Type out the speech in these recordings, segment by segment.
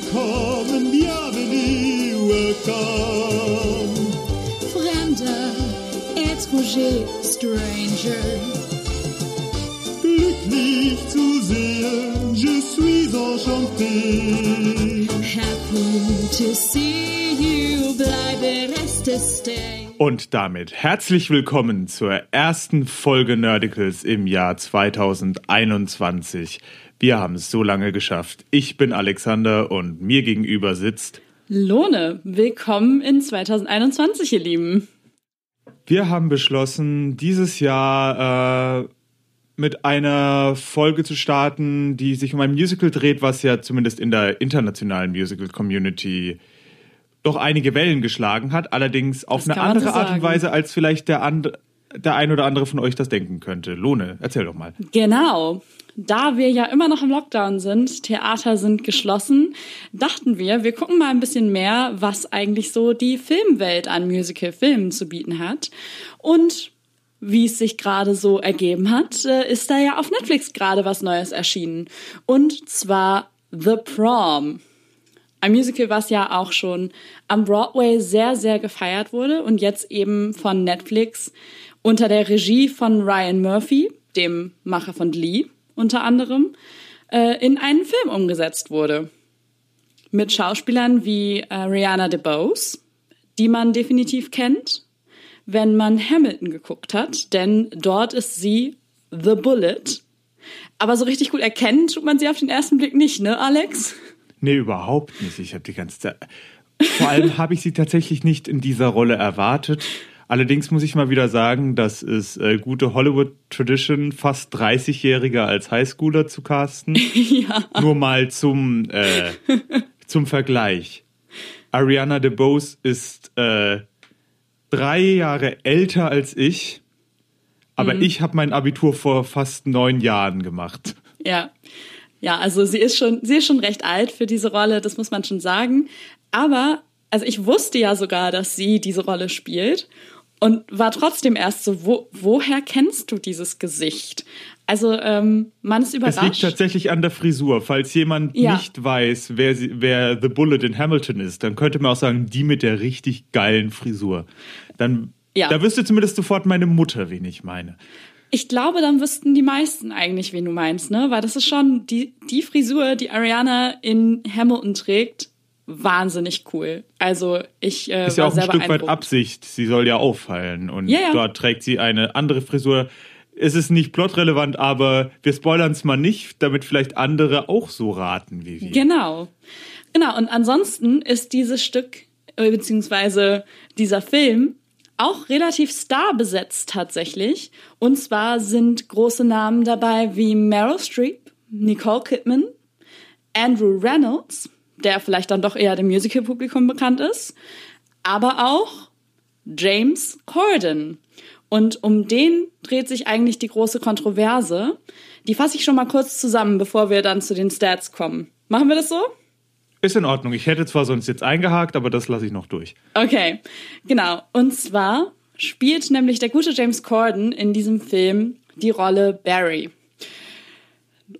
Willkommen, bienvenue, welcome. Fremder, étranger, stranger. Glücklich zu sehen, je suis enchanté. Happy to see you, bleibe reste stay. Und damit herzlich willkommen zur ersten Folge Nerdicals im Jahr 2021. Wir haben es so lange geschafft. Ich bin Alexander und mir gegenüber sitzt. Lone, willkommen in 2021, ihr Lieben. Wir haben beschlossen, dieses Jahr äh, mit einer Folge zu starten, die sich um ein Musical dreht, was ja zumindest in der internationalen Musical-Community doch einige Wellen geschlagen hat, allerdings auf Das eine andere so Art und. Weise, als vielleicht der, and der ein oder andere von euch das denken könnte. Lone, erzähl doch mal. Genau. Da wir ja immer noch im Lockdown sind, Theater sind geschlossen, dachten wir, wir gucken mal ein bisschen mehr, was eigentlich so die Filmwelt an Musical-Filmen zu bieten hat. Und wie es sich gerade so ergeben hat, äh, ist da ja auf Netflix gerade was Neues erschienen. Und zwar The Prom. Ein Musical, was ja auch schon am Broadway sehr, sehr gefeiert wurde und jetzt eben von Netflix unter der Regie von Ryan Murphy, dem Macher von Glee unter anderem, äh, in einen Film umgesetzt wurde. Mit Schauspielern wie äh, Rihanna DeBose, die man definitiv kennt, wenn man Hamilton geguckt hat, denn dort ist sie The Bullet. Aber so richtig gut erkennen tut man sie auf den ersten Blick nicht, ne, Alex? Nee, überhaupt nicht. Ich habe die ganze Zeit. Vor allem habe ich sie tatsächlich nicht in dieser Rolle erwartet. Allerdings muss ich mal wieder sagen, das ist äh, gute Hollywood-Tradition, fast 30-Jähriger als Highschooler zu casten. ja. Nur mal zum, äh, zum Vergleich. Ariana DeBose ist äh, drei Jahre älter als ich, aber ich habe mein Abitur vor fast neun Jahren gemacht. Ja. Ja, also sie ist schon, sie ist schon recht alt für diese Rolle, das muss man schon sagen. Aber, also ich wusste ja sogar, dass sie diese Rolle spielt und war trotzdem erst so, wo, woher kennst du dieses Gesicht? Also, ähm, man ist Es liegt überrascht. tatsächlich an der Frisur. Falls jemand Ja. nicht weiß, wer, sie, wer The Bullet in Hamilton ist, dann könnte man auch sagen, die mit der richtig geilen Frisur. Dann, Ja. da wüsste zumindest sofort meine Mutter, wen ich meine. Ich glaube, dann wüssten die meisten eigentlich, wen du meinst, ne? Weil das ist schon die, die Frisur, die Ariana in Hamilton trägt, wahnsinnig cool. Also ich äh, Ist ja auch ein Stück weit. Absicht. Sie soll ja auffallen. Und Ja, ja. dort trägt sie eine andere Frisur. Es ist nicht plotrelevant, aber wir spoilern es mal nicht, damit vielleicht andere auch so raten wie wir. Genau. Genau, und ansonsten ist dieses Stück, äh, beziehungsweise dieser Film, auch relativ starbesetzt tatsächlich. Und zwar sind große Namen dabei wie Meryl Streep, Nicole Kidman, Andrew Reynolds, der vielleicht dann doch eher dem Musical-Publikum bekannt ist, aber auch James Corden. Und um den dreht sich eigentlich die große Kontroverse. Die fasse ich schon mal kurz zusammen, bevor wir dann zu den Stats kommen. Machen wir das so? Ist in Ordnung. Ich hätte zwar sonst jetzt eingehakt, aber das lasse ich noch durch. Okay, genau. Und zwar spielt nämlich der gute James Corden in diesem Film die Rolle Barry.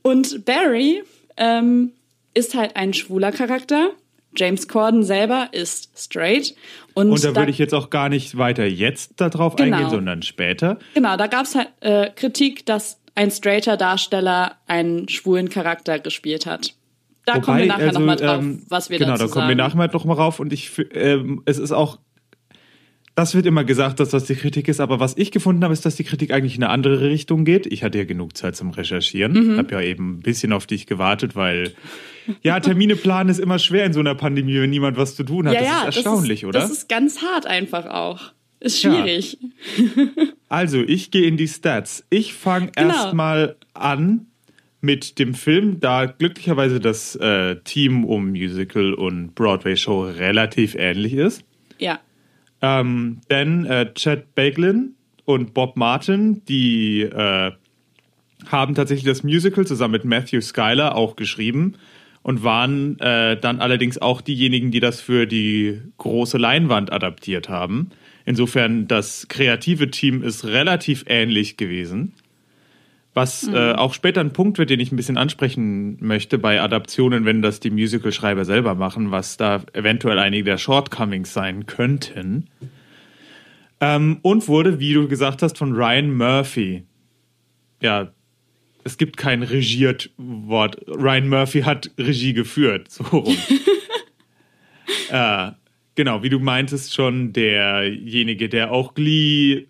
Und Barry ähm, ist halt ein schwuler Charakter. James Corden selber ist straight. Und, Und da da, würde ich jetzt auch gar nicht weiter jetzt darauf Genau. eingehen, sondern später. genau, da gab es halt äh, Kritik, dass ein straighter Darsteller einen schwulen Charakter gespielt hat. Da kommen wir nachher also, nochmal drauf, ähm, was wir genau, dazu da kommen wir sagen. nachher noch mal rauf. Und ich, ähm, es ist auch, das wird immer gesagt, dass das die Kritik ist. Aber was ich gefunden habe, ist, dass die Kritik eigentlich in eine andere Richtung geht. Ich hatte ja genug Zeit zum Recherchieren. Mhm. Habe ja eben ein bisschen auf dich gewartet, weil ja, Termine planen ist immer schwer in so einer Pandemie, wenn niemand was zu tun hat. ja, das ja, ist erstaunlich, das ist, oder? Das ist ganz hart einfach auch. Ist Ja. schwierig. Also, ich gehe in die Stats. Ich fange Genau. erstmal an mit dem Film, da glücklicherweise das äh, Team um Musical und Broadway-Show relativ ähnlich ist. Ja. Ähm, denn äh, Chad Baglin und Bob Martin, die äh, haben tatsächlich das Musical zusammen mit Matthew Schuyler auch geschrieben und waren äh, dann allerdings auch diejenigen, die das für die große Leinwand adaptiert haben. Insofern das kreative Team ist relativ ähnlich gewesen. Was äh, auch später ein Punkt wird, den ich ein bisschen ansprechen möchte bei Adaptionen, wenn das die Musical-Schreiber selber machen, was da eventuell einige der Shortcomings sein könnten. Ähm, und wurde, wie du gesagt hast, von Ryan Murphy. Ja, es gibt kein regiert Wort. Ryan Murphy hat Regie geführt, so rum. äh, genau, wie du meintest schon, derjenige, der auch Glee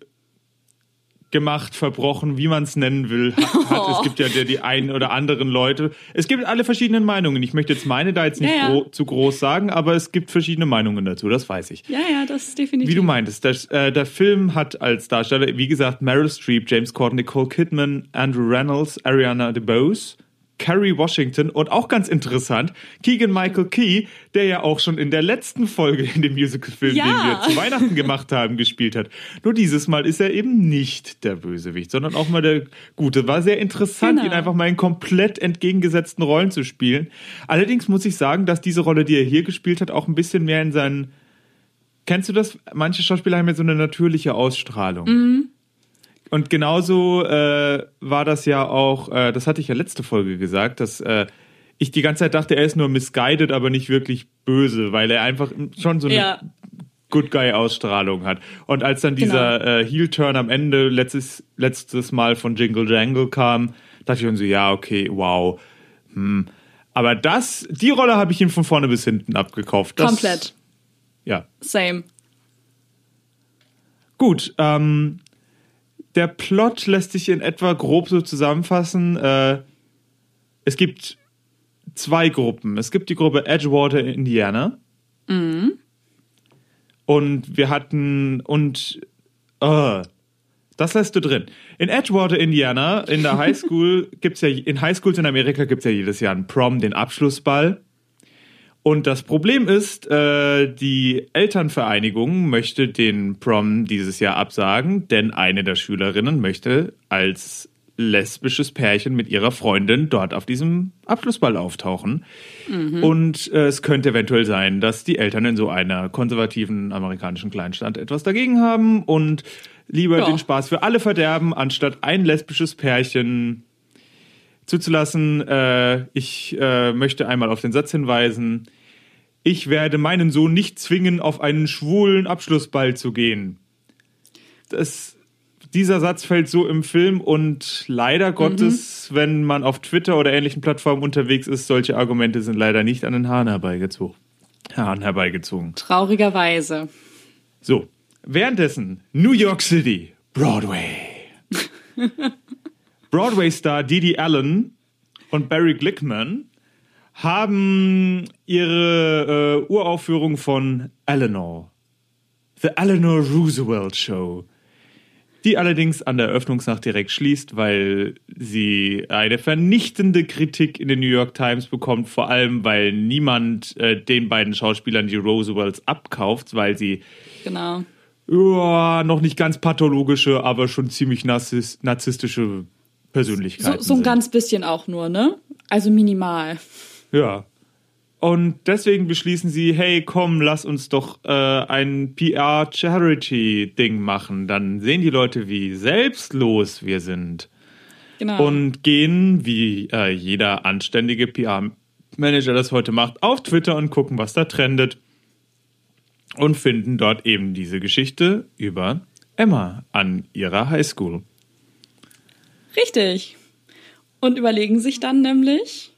gemacht, verbrochen, wie man es nennen will, hat, hat. Es gibt ja die, die einen oder anderen Leute. Es gibt alle verschiedenen Meinungen. Ich möchte jetzt meine da jetzt nicht Ja, ja. gro zu groß sagen, aber es gibt verschiedene Meinungen dazu, das weiß ich. Ja, ja, das ist definitiv. Wie du meintest, der, äh, der Film hat als Darsteller, wie gesagt, Meryl Streep, James Corden, Nicole Kidman, Andrew Reynolds, Ariana DeBose, Kerry Washington und auch ganz interessant, Keegan Michael Key, der ja auch schon in der letzten Folge in dem Musical-Film, Ja. den wir zu Weihnachten gemacht haben, gespielt hat. Nur dieses Mal ist er eben nicht der Bösewicht, sondern auch mal der Gute. War sehr interessant, Genau. ihn einfach mal in komplett entgegengesetzten Rollen zu spielen. Allerdings muss ich sagen, dass diese Rolle, die er hier gespielt hat, auch ein bisschen mehr in seinen Kennst du das? Manche Schauspieler haben ja so eine natürliche Ausstrahlung. Und genauso äh, war das ja auch, äh, das hatte ich ja letzte Folge gesagt, dass äh, ich die ganze Zeit dachte, er ist nur misguided, aber nicht wirklich böse, weil er einfach schon so eine Ja. Good Guy-Ausstrahlung hat. Und als dann dieser äh, Heel-Turn am Ende letztes, letztes Mal von Jingle Jangle kam, dachte ich schon so, ja, okay, wow. Hm. Aber das, die Rolle habe ich ihm von vorne bis hinten abgekauft. Das, Komplett. Ja. Same. Gut, ähm, der Plot lässt sich in etwa grob so zusammenfassen. Äh, es gibt zwei Gruppen. Es gibt die Gruppe Edgewater, Indiana. Und wir hatten und äh, das lässt du drin. In Edgewater, Indiana, in der Highschool gibt's ja in Highschools in Amerika gibt's ja jedes Jahr einen Prom, den Abschlussball. Und das Problem ist, äh, die Elternvereinigung möchte den Prom dieses Jahr absagen, denn eine der Schülerinnen möchte als lesbisches Pärchen mit ihrer Freundin dort auf diesem Abschlussball auftauchen. Und äh, es könnte eventuell sein, dass die Eltern in so einer konservativen amerikanischen Kleinstadt etwas dagegen haben und lieber Ja. den Spaß für alle verderben, anstatt ein lesbisches Pärchen zuzulassen. Äh, ich äh, möchte einmal auf den Satz hinweisen. Ich werde meinen Sohn nicht zwingen, auf einen schwulen Abschlussball zu gehen. Das, dieser Satz fällt so im Film und leider Gottes, wenn man auf Twitter oder ähnlichen Plattformen unterwegs ist, solche Argumente sind leider nicht an den Haaren herbeigezogen. Haaren herbeigezogen. Traurigerweise. So, währenddessen New York City, Broadway. Broadway-Star Didi Allen und Barry Glickman haben ihre äh, Uraufführung von Eleanor, The Eleanor Roosevelt Show, die allerdings an der Eröffnungsnacht direkt schließt, weil sie eine vernichtende Kritik in den New York Times bekommt, vor allem weil niemand äh, den beiden Schauspielern die Roosevelts abkauft, weil sie Genau. ja, noch nicht ganz pathologische, aber schon ziemlich narzis narzisstische So, Persönlichkeiten. so ein sind. ganz bisschen auch nur, ne? Also minimal. Ja. Und deswegen beschließen sie, hey, komm, lass uns doch äh, ein PR-Charity-Ding machen. Dann sehen die Leute, wie selbstlos wir sind. Genau. Und gehen, wie äh, jeder anständige PR-Manager das heute macht, auf Twitter und gucken, was da trendet. Und finden dort eben diese Geschichte über Emma an ihrer Highschool. Richtig. Und überlegen sich dann nämlich,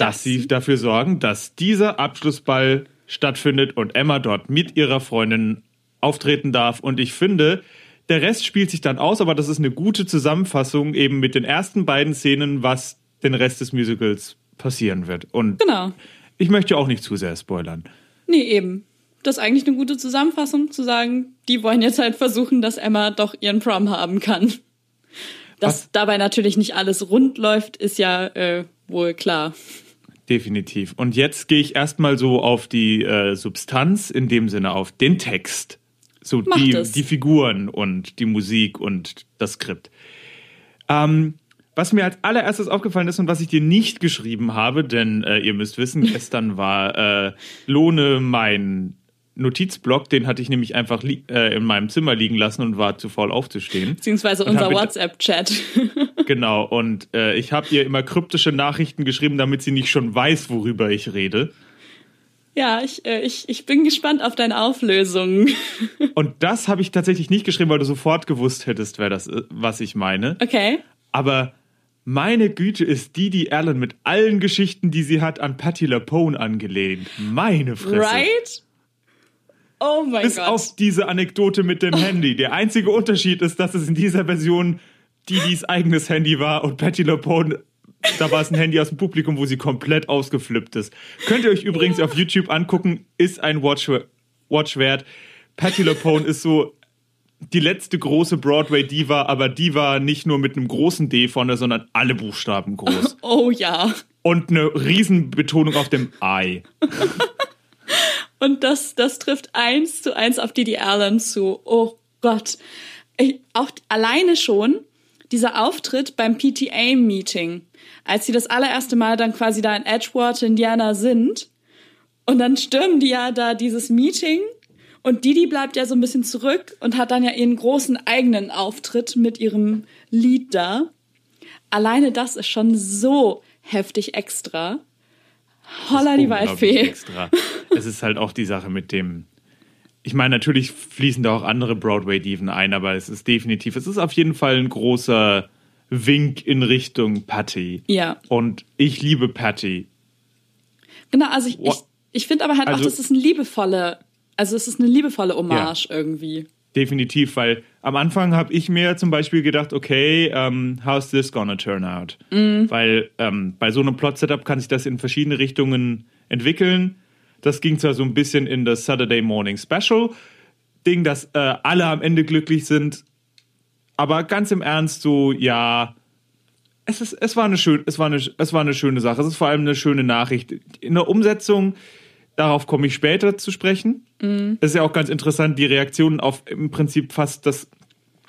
dass sie dafür sorgen, dass dieser Abschlussball stattfindet und Emma dort mit ihrer Freundin auftreten darf. Und ich finde, der Rest spielt sich dann aus, aber das ist eine gute Zusammenfassung eben mit den ersten beiden Szenen, was den Rest des Musicals passieren wird. Und genau. ich möchte auch nicht zu sehr spoilern. Nee, eben. Das ist eigentlich eine gute Zusammenfassung, zu sagen, die wollen jetzt halt versuchen, dass Emma doch ihren Prom haben kann. Dass Was? dabei natürlich nicht alles rund läuft, ist ja äh, wohl klar. Definitiv. Und jetzt gehe ich erstmal so auf die äh, Substanz, in dem Sinne auf den Text. So die, die Figuren und die Musik und das Skript. Ähm, was mir als allererstes aufgefallen ist und was ich dir nicht geschrieben habe, denn äh, ihr müsst wissen, gestern war äh, Lohne mein Notizblock, den hatte ich nämlich einfach äh, in meinem Zimmer liegen lassen und war zu faul aufzustehen. Beziehungsweise unser WhatsApp-Chat. Genau, und äh, ich habe ihr immer kryptische Nachrichten geschrieben, damit sie nicht schon weiß, worüber ich rede. ja, ich, äh, ich, ich bin gespannt auf deine Auflösung. Und das habe ich tatsächlich nicht geschrieben, weil du sofort gewusst hättest, wer das, ist, was ich meine. Okay. Aber meine Güte ist die, die Allen mit allen Geschichten, die sie hat, an Patti LaPone angelehnt. Meine Fresse. Right? Oh mein Bis Gott. auf diese Anekdote mit dem Handy. Der einzige Unterschied ist, dass es in dieser Version die, die's eigenes Handy war und Patti LaPone, da war es ein Handy aus dem Publikum, wo sie komplett ausgeflippt ist. Könnt ihr euch übrigens auf YouTube angucken, ist ein Watch, Watch wert. Patti LaPone ist so die letzte große Broadway-Diva, aber Diva nicht nur mit einem großen D vorne, sondern alle Buchstaben groß. oh ja. Und eine Riesenbetonung auf dem I. Und das, das trifft eins zu eins auf Didi Allen zu. Oh Gott. Ich, auch alleine schon dieser Auftritt beim PTA-Meeting, als sie das allererste Mal dann quasi da in Edgewater, Indiana sind. Und dann stürmen die ja da dieses Meeting und Didi bleibt ja so ein bisschen zurück und hat dann ja ihren großen eigenen Auftritt mit ihrem Lied da. Alleine das ist schon so heftig extra. Holla die Waldfee. Extra. Es ist halt auch die Sache mit dem. Ich meine, natürlich fließen da auch andere Broadway-Diven ein, aber es ist definitiv, es ist auf jeden Fall ein großer Wink in Richtung Patty. Ja. Und ich liebe Patty. Genau, also ich, ich, ich finde aber halt auch, Also- das ist eine liebevolle, also es ist eine liebevolle Hommage irgendwie. Definitiv, weil am Anfang habe ich mir zum Beispiel gedacht, okay, ähm, how's this gonna turn out? Weil ähm, bei so einem Plot-Setup kann sich das in verschiedene Richtungen entwickeln. Das ging zwar so ein bisschen in das Saturday Morning Special Ding, dass äh, alle am Ende glücklich sind, aber ganz im Ernst so, ja, es, ist, es, war eine schön, es, war eine, es war eine schöne Sache. Es ist vor allem eine schöne Nachricht. In der Umsetzung, darauf komme ich später zu sprechen. Es ist ja auch ganz interessant, die Reaktionen auf im Prinzip fast das.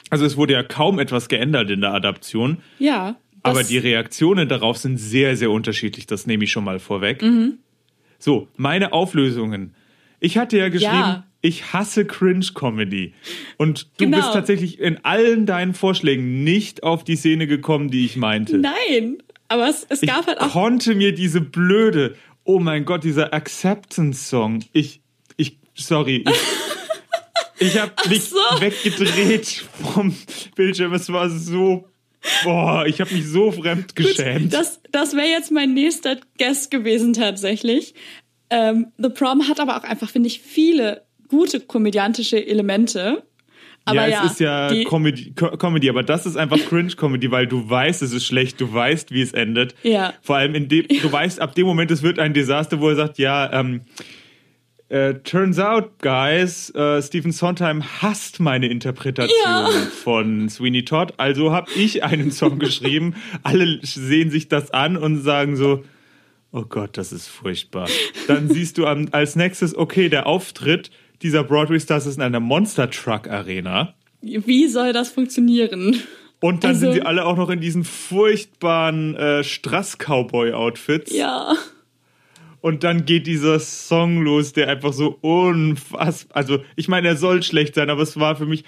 Also es wurde ja kaum etwas geändert in der Adaption, Ja. aber die Reaktionen darauf sind sehr, sehr unterschiedlich. Das nehme ich schon mal vorweg. Mhm. So, meine Auflösungen. Ich hatte ja geschrieben, Ja. ich hasse Cringe-Comedy. Und du Genau. bist tatsächlich in allen deinen Vorschlägen nicht auf die Szene gekommen, die ich meinte. Nein, aber es, es Ich gab halt auch. konnte mir diese blöde, oh mein Gott, dieser Acceptance-Song. Ich, ich, sorry, ich, ich habe mich so. weggedreht vom Bildschirm. Es war so, boah, ich habe mich so fremd geschämt. Das, das wäre jetzt mein nächster Guest gewesen tatsächlich. Ähm, The Prom hat aber auch einfach, finde ich, viele gute komödiantische Elemente. Aber ja, ja, es ist ja die, Comedy, Co Comedy, aber das ist einfach Cringe-Comedy, weil du weißt, es ist schlecht, du weißt, wie es endet. Ja. Vor allem in dem, du weißt, ab dem Moment, es wird ein Desaster, wo er sagt, ja, ähm, äh, turns out, guys, äh, Stephen Sondheim hasst meine Interpretation Ja. von Sweeney Todd. Also habe ich einen Song geschrieben. Alle sehen sich das an und sagen so, oh Gott, das ist furchtbar. Dann siehst du als nächstes, okay, der Auftritt dieser Broadway-Stars ist in einer Monster Truck Arena. wie soll das funktionieren? Und dann Also- sind sie alle auch noch in diesen furchtbaren äh, Strass-Cowboy-Outfits. Ja. Und dann geht dieser Song los, der einfach so unfassbar. Also, ich meine, er soll schlecht sein, aber es war für mich.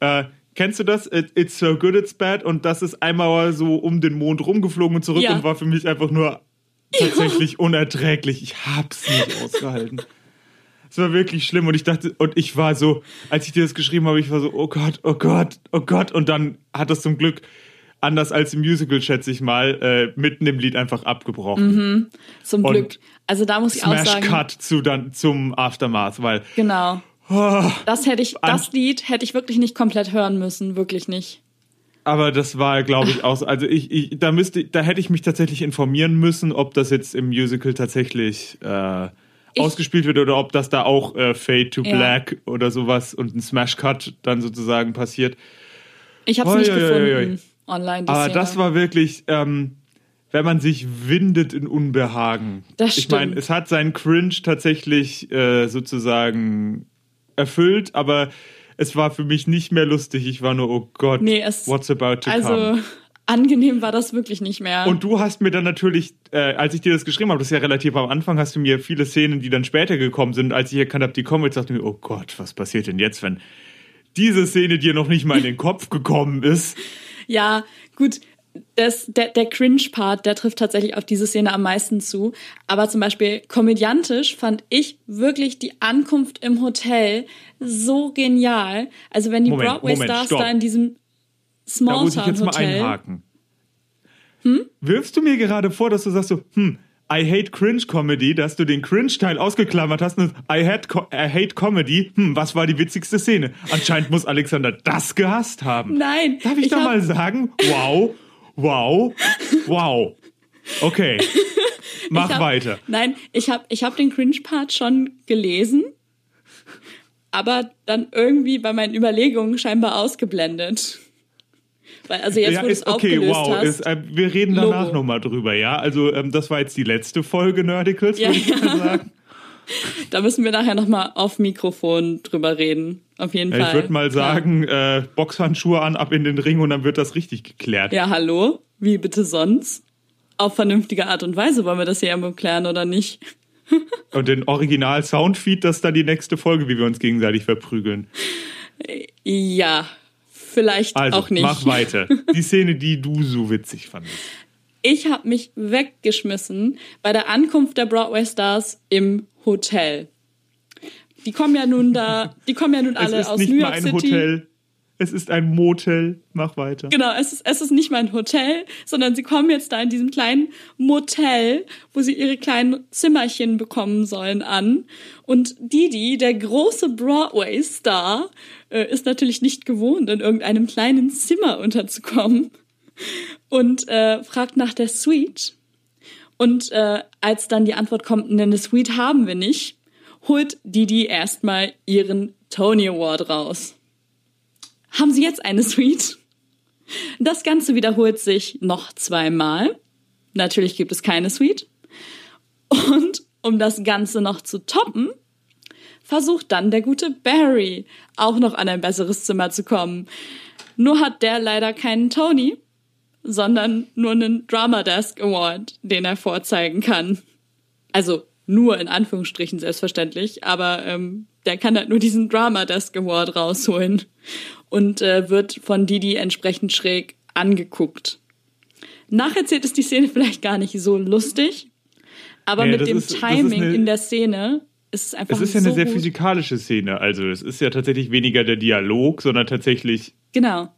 Äh, kennst du das? It, it's so good, it's bad. Und das ist einmal so um den Mond rumgeflogen und zurück Ja. und war für mich einfach nur tatsächlich unerträglich. Ich hab's nicht ausgehalten. Es war wirklich schlimm und ich dachte, und ich war so, als ich dir das geschrieben habe, ich war so, oh Gott, oh Gott, oh Gott. Und dann hat das zum Glück, anders als im Musical, schätze ich mal, äh, mitten im Lied einfach abgebrochen. Zum Und Glück. Also da muss ich auch Smash sagen. Cut zu dann zum Aftermath, weil Genau. oh, Das hätte ich, das Lied hätte ich wirklich nicht komplett hören müssen, wirklich nicht. aber das war, glaube ich, auch so. Also ich, ich, da müsste, da hätte ich mich tatsächlich informieren müssen, ob das jetzt im Musical tatsächlich äh, Ich- ausgespielt wird oder ob das da auch äh, Fade to Ja. Black oder sowas und ein Smash Cut dann sozusagen passiert. Ich habe es nicht oi, gefunden oi. online. Die Aber Szene. das war wirklich, ähm, wenn man sich windet in Unbehagen. Das Ich meine, stimmt. es hat seinen Cringe tatsächlich äh, sozusagen erfüllt, aber es war für mich nicht mehr lustig. Ich war nur, oh Gott, Nee, es- what's about to also come? Angenehm war das wirklich nicht mehr. Und du hast mir dann natürlich, äh, als ich dir das geschrieben habe, das ist ja relativ am Anfang, hast du mir viele Szenen, die dann später gekommen sind, als ich erkannt habe, die kommen, jetzt dachte ich mir, oh Gott, was passiert denn jetzt, wenn diese Szene dir noch nicht mal in den Kopf gekommen ist? Ja, gut. Das, der, der Cringe-Part, der trifft tatsächlich auf diese Szene am meisten zu. Aber zum Beispiel komödiantisch fand ich wirklich die Ankunft im Hotel so genial. Also wenn die Broadway-Stars da in diesem Da muss ich jetzt mal einhaken. Hm? Wirfst du mir gerade vor, dass du sagst so, hm, I hate Cringe Comedy, dass du den Cringe-Teil ausgeklammert hast und I hate, Co I hate Comedy, hm, was war die witzigste Szene? Anscheinend muss Alexander das gehasst haben. Nein, Darf ich, ich da mal sagen? Wow, wow, wow. Okay, mach hab, weiter. Nein, ich habe ich hab den Cringe-Part schon gelesen, aber dann irgendwie bei meinen Überlegungen scheinbar ausgeblendet. Also jetzt, ja, wo du es ist okay, wow. hast. Ist, äh, wir reden danach nochmal drüber, ja? Also, ähm, das war jetzt die letzte Folge Nerdicals, Ja, würde ich mal sagen. Da müssen wir nachher nochmal auf Mikrofon drüber reden. Auf jeden Ja, Fall. ich würde mal sagen, äh, Boxhandschuhe an, ab in den Ring und dann wird das richtig geklärt. Ja, hallo? Wie bitte sonst? Auf vernünftige Art und Weise wollen wir das hier irgendwo klären oder nicht? Und den Original-Soundfeed, das ist dann die nächste Folge, wie wir uns gegenseitig verprügeln. Ja, vielleicht Also, auch nicht. mach weiter. Die Szene, die du so witzig fandest. Ich habe mich weggeschmissen bei der Ankunft der Broadway Stars im Hotel. Die kommen ja nun da, die kommen ja nun alle aus New York City. Es ist ein Motel. Mach weiter. Genau, es ist, es ist nicht mal ein Hotel, sondern sie kommen jetzt da in diesem kleinen Motel, wo sie ihre kleinen Zimmerchen bekommen sollen, an. Und Didi, der große Broadway-Star, äh, ist natürlich nicht gewohnt, in irgendeinem kleinen Zimmer unterzukommen und äh, fragt nach der Suite. Und äh, als dann die Antwort kommt, ne, eine Suite haben wir nicht, holt Didi erstmal ihren Tony Award raus. Haben Sie jetzt eine Suite? Das Ganze wiederholt sich noch zweimal. Natürlich gibt es keine Suite. Und um das Ganze noch zu toppen, versucht dann der gute Barry auch noch an ein besseres Zimmer zu kommen. Nur hat der leider keinen Tony, sondern nur einen Drama Desk Award, den er vorzeigen kann. Also nur in Anführungsstrichen selbstverständlich, aber ähm, der kann halt nur diesen Drama Desk Award rausholen und äh, wird von Didi entsprechend schräg angeguckt. Nacherzählt ist die Szene vielleicht gar nicht so lustig, aber Nee, mit dem ist- Timing eine- in der Szene ist es einfach Es ist ja so eine sehr gut. physikalische Szene. Also, es ist ja tatsächlich weniger der Dialog, sondern tatsächlich Genau.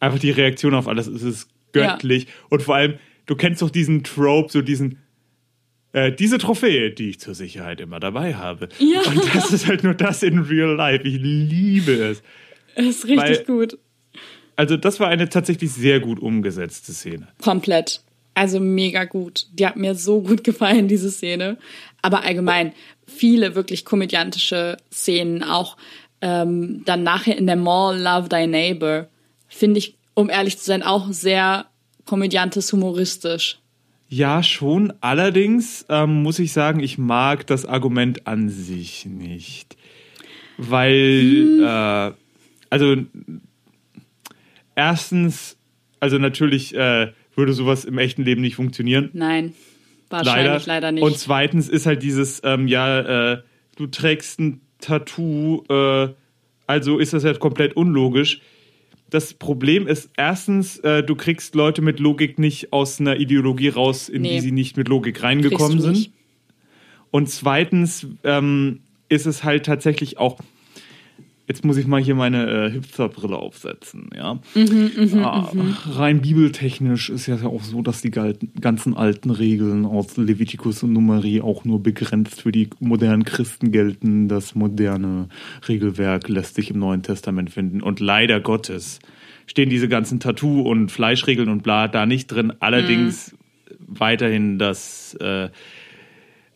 einfach die Reaktion auf alles. Es ist göttlich. Und vor allem, du kennst doch diesen Trope, so diesen. Äh, diese Trophäe, die ich zur Sicherheit immer dabei habe. Ja. Und das ist halt nur das in real life. Ich liebe es. Es ist richtig Weil- gut. Also, das war eine tatsächlich sehr gut umgesetzte Szene. Komplett. Also mega gut. Die hat mir so gut gefallen, diese Szene. Aber allgemein viele wirklich komödiantische Szenen, auch ähm, dann nachher in der Mall Love Thy Neighbor, finde ich, um ehrlich zu sein, auch sehr komödiantisch humoristisch. Ja, schon. Allerdings ähm, muss ich sagen, ich mag das Argument an sich nicht. Weil, äh, also, erstens, also natürlich äh, würde sowas im echten Leben nicht funktionieren. Nein, wahrscheinlich leider, nicht. Und zweitens ist halt dieses, ähm, ja, äh, du trägst ein Tattoo, äh, also ist das halt komplett unlogisch. Das Problem ist erstens, äh, du kriegst Leute mit Logik nicht aus einer Ideologie raus, in Nee. die sie nicht mit Logik reingekommen sind. Und zweitens ähm, ist es halt tatsächlich auch. Jetzt muss ich mal hier meine äh, Hipsterbrille aufsetzen, ja. Mhm, ah, rein bibeltechnisch ist ja auch so, dass die ganzen alten Regeln aus Levitikus und Numeri auch nur begrenzt für die modernen Christen gelten. Das moderne Regelwerk lässt sich im Neuen Testament finden. Und leider Gottes stehen diese ganzen Tattoo- und Fleischregeln und bla da nicht drin. Allerdings Mhm. weiterhin das äh,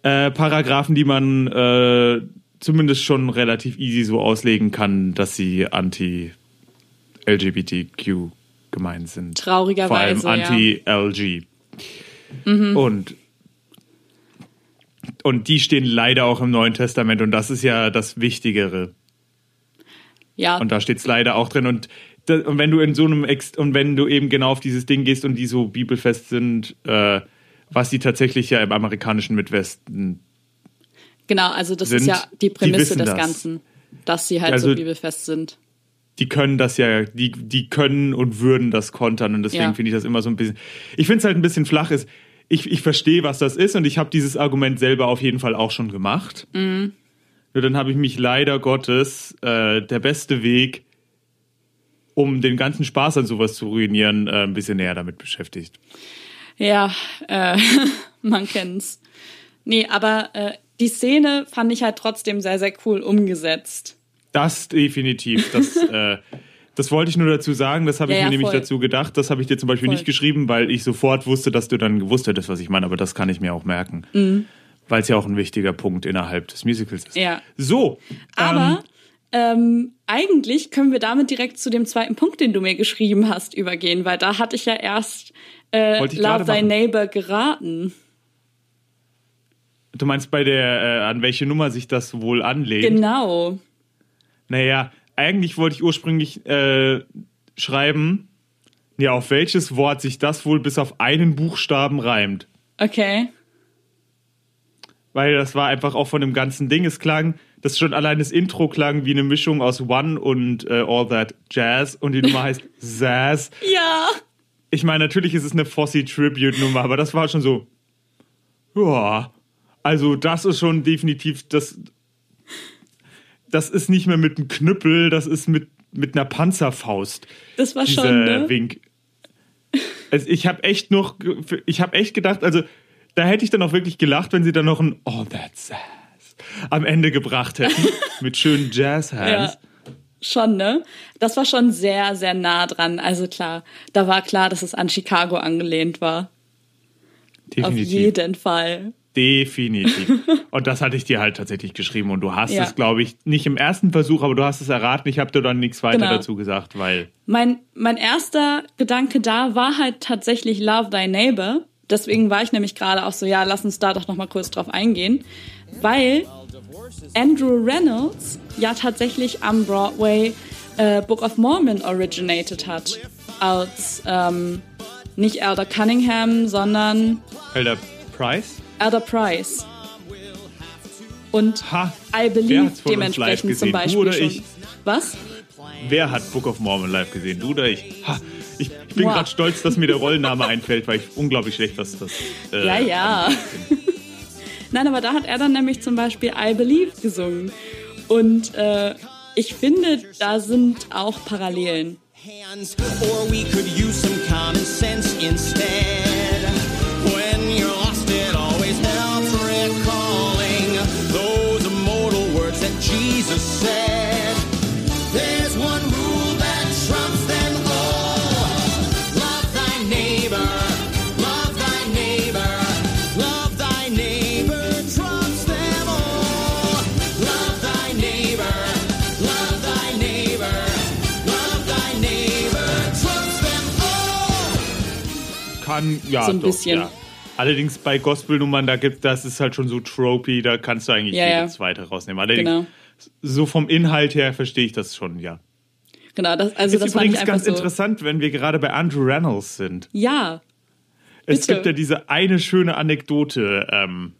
äh, Paragraphen, die man äh, zumindest schon relativ easy so auslegen kann, dass sie anti-LGBTQ gemeint sind. Traurigerweise, Vor allem ja. anti-LG. Mhm. Und, und die stehen leider auch im Neuen Testament und das ist ja das Wichtigere. Ja, Und da steht es leider auch drin. Und da, und wenn du in so einem Ex und wenn du eben genau auf dieses Ding gehst und die so bibelfest sind, äh, was sie tatsächlich ja im amerikanischen Midwesten Genau, also das ist Sind- ja die die Prämisse wissen des das. Ganzen, dass sie halt Also- so bibelfest sind. die können das ja, die, die können und würden das kontern und deswegen Ja. finde ich das immer so ein bisschen. Ich finde es halt ein bisschen flach ist. Ich, ich verstehe, was das ist und ich habe dieses Argument selber auf jeden Fall auch schon gemacht. Mhm. Nur dann habe ich mich leider Gottes äh, der beste Weg, um den ganzen Spaß an sowas zu ruinieren, äh, ein bisschen näher damit beschäftigt. Ja, äh, man kennt's. Nee, aber äh, die Szene fand ich halt trotzdem sehr, sehr cool umgesetzt. Das definitiv. Das, äh, das wollte ich nur dazu sagen. Das habe Ja, ich mir ja, nämlich voll. dazu gedacht. Das habe ich dir zum Beispiel Voll. nicht geschrieben, weil ich sofort wusste, dass du dann gewusst hättest, was ich meine. Aber das kann ich mir auch merken. Weil es ja auch ein wichtiger Punkt innerhalb des Musicals ist. Mhm. Ja. So. Aber ähm, eigentlich können wir damit direkt zu dem zweiten Punkt, den du mir geschrieben hast, übergehen, weil da hatte ich ja erst äh, Love Thy machen. Neighbor geraten. Du meinst bei der, äh, an welche Nummer sich das wohl anlehnt? Genau. Naja, eigentlich wollte ich ursprünglich äh, schreiben, ja, auf welches Wort sich das wohl bis auf einen Buchstaben reimt. Okay. weil das war einfach auch von dem ganzen Ding. Es klang, das schon allein das Intro klang wie eine Mischung aus One und äh, All That Jazz und die Nummer heißt Zazz. Ja. Ich meine, natürlich ist es eine Fosse Tribute Nummer, aber das war schon so, ja, also das ist schon definitiv das. Das ist nicht mehr mit einem Knüppel, das ist mit mit einer Panzerfaust Das war schon, ne? Wink. Also ich habe echt noch, ich habe echt gedacht, also da hätte ich dann auch wirklich gelacht, wenn sie dann noch ein Oh that's Jazz am Ende gebracht hätten mit schönen Jazz Hands. Ja. Schon, ne? Das war schon sehr, sehr nah dran. Also klar, da war klar, dass es an Chicago angelehnt war. Auf Definitiv. jeden Fall. Definitiv. Und das hatte ich dir halt tatsächlich geschrieben und du hast Ja. es, glaube ich, nicht im ersten Versuch, aber du hast es erraten. Ich habe dir dann nichts weiter Genau. dazu gesagt, weil Mein, mein erster Gedanke da war halt tatsächlich Love Thy Neighbor. Deswegen war ich nämlich gerade auch so, ja, lass uns da doch noch mal kurz drauf eingehen. Weil Andrew Reynolds ja tatsächlich am Broadway äh, Book of Mormon originated hat. Als ähm, nicht Elder Cunningham, sondern Elder Price. Elder Price. Und Ha, I Believe dementsprechend zum Beispiel oder schon. ich? Was? wer hat Book of Mormon live gesehen? Du oder ich? Ha, ich, ich bin gerade stolz, dass mir der Rollenname einfällt, weil ich unglaublich schlecht was das. Äh, Ja, ja. Nein, aber da hat er dann nämlich zum Beispiel I Believe gesungen. Und äh, ich finde, da sind auch Parallelen. hands, or we could use some common sense instead. Kann, ja, So ein doch, bisschen. Ja. Allerdings bei Gospelnummern, da gibt das ist halt schon so tropy, da kannst du eigentlich Ja, jede ja. zweite rausnehmen. Allerdings, Genau. so vom Inhalt her verstehe ich das schon, ja. Genau, das, also ist das fand ich übrigens einfach ganz so. interessant, wenn wir gerade bei Andrew Reynolds sind. Ja, Es Bitte. gibt ja diese eine schöne Anekdote. Ähm,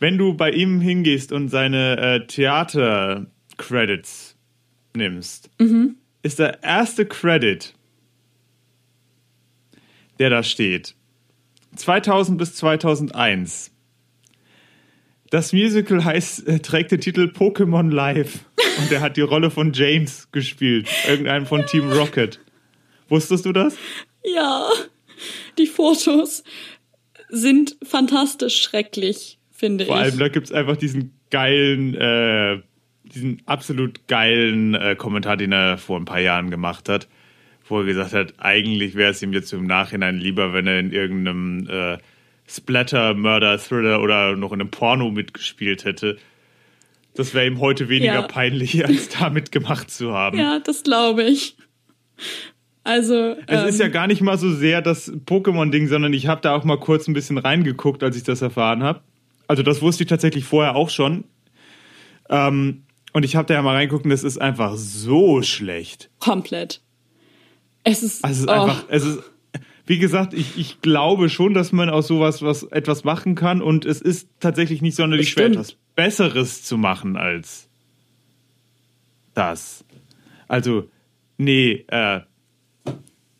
wenn du bei ihm hingehst und seine äh, Theater-Credits nimmst, Mhm. ist der erste Credit, der da steht, 2000 bis 2001. Das Musical heißt, äh, trägt den Titel Pokémon Live und er hat die Rolle von James gespielt, irgendeinem von Team Rocket. Wusstest du das? ja. Die Fotos sind fantastisch schrecklich, finde Vor ich. allem, da gibt es einfach diesen geilen, äh, diesen absolut geilen äh, Kommentar, den er vor ein paar Jahren gemacht hat, wo er gesagt hat, eigentlich wäre es ihm jetzt im Nachhinein lieber, wenn er in irgendeinem äh, Splatter, Murder, Thriller oder noch in einem Porno mitgespielt hätte. Das wäre ihm heute weniger Ja. peinlich, als da mitgemacht zu haben. Ja, das glaube ich. Also, Es ähm, ist ja gar nicht mal so sehr das Pokémon-Ding, sondern ich habe da auch mal kurz ein bisschen reingeguckt, als ich das erfahren habe. Also das wusste ich tatsächlich vorher auch schon. Ähm, Und ich habe da ja mal reingucken, das ist einfach so schlecht. Komplett. Es ist, Also es ist oh, einfach, es ist, wie gesagt, ich, ich glaube schon, dass man aus sowas was etwas machen kann und es ist tatsächlich nicht sonderlich schwer, etwas Besseres zu machen als das. Also, nee, äh,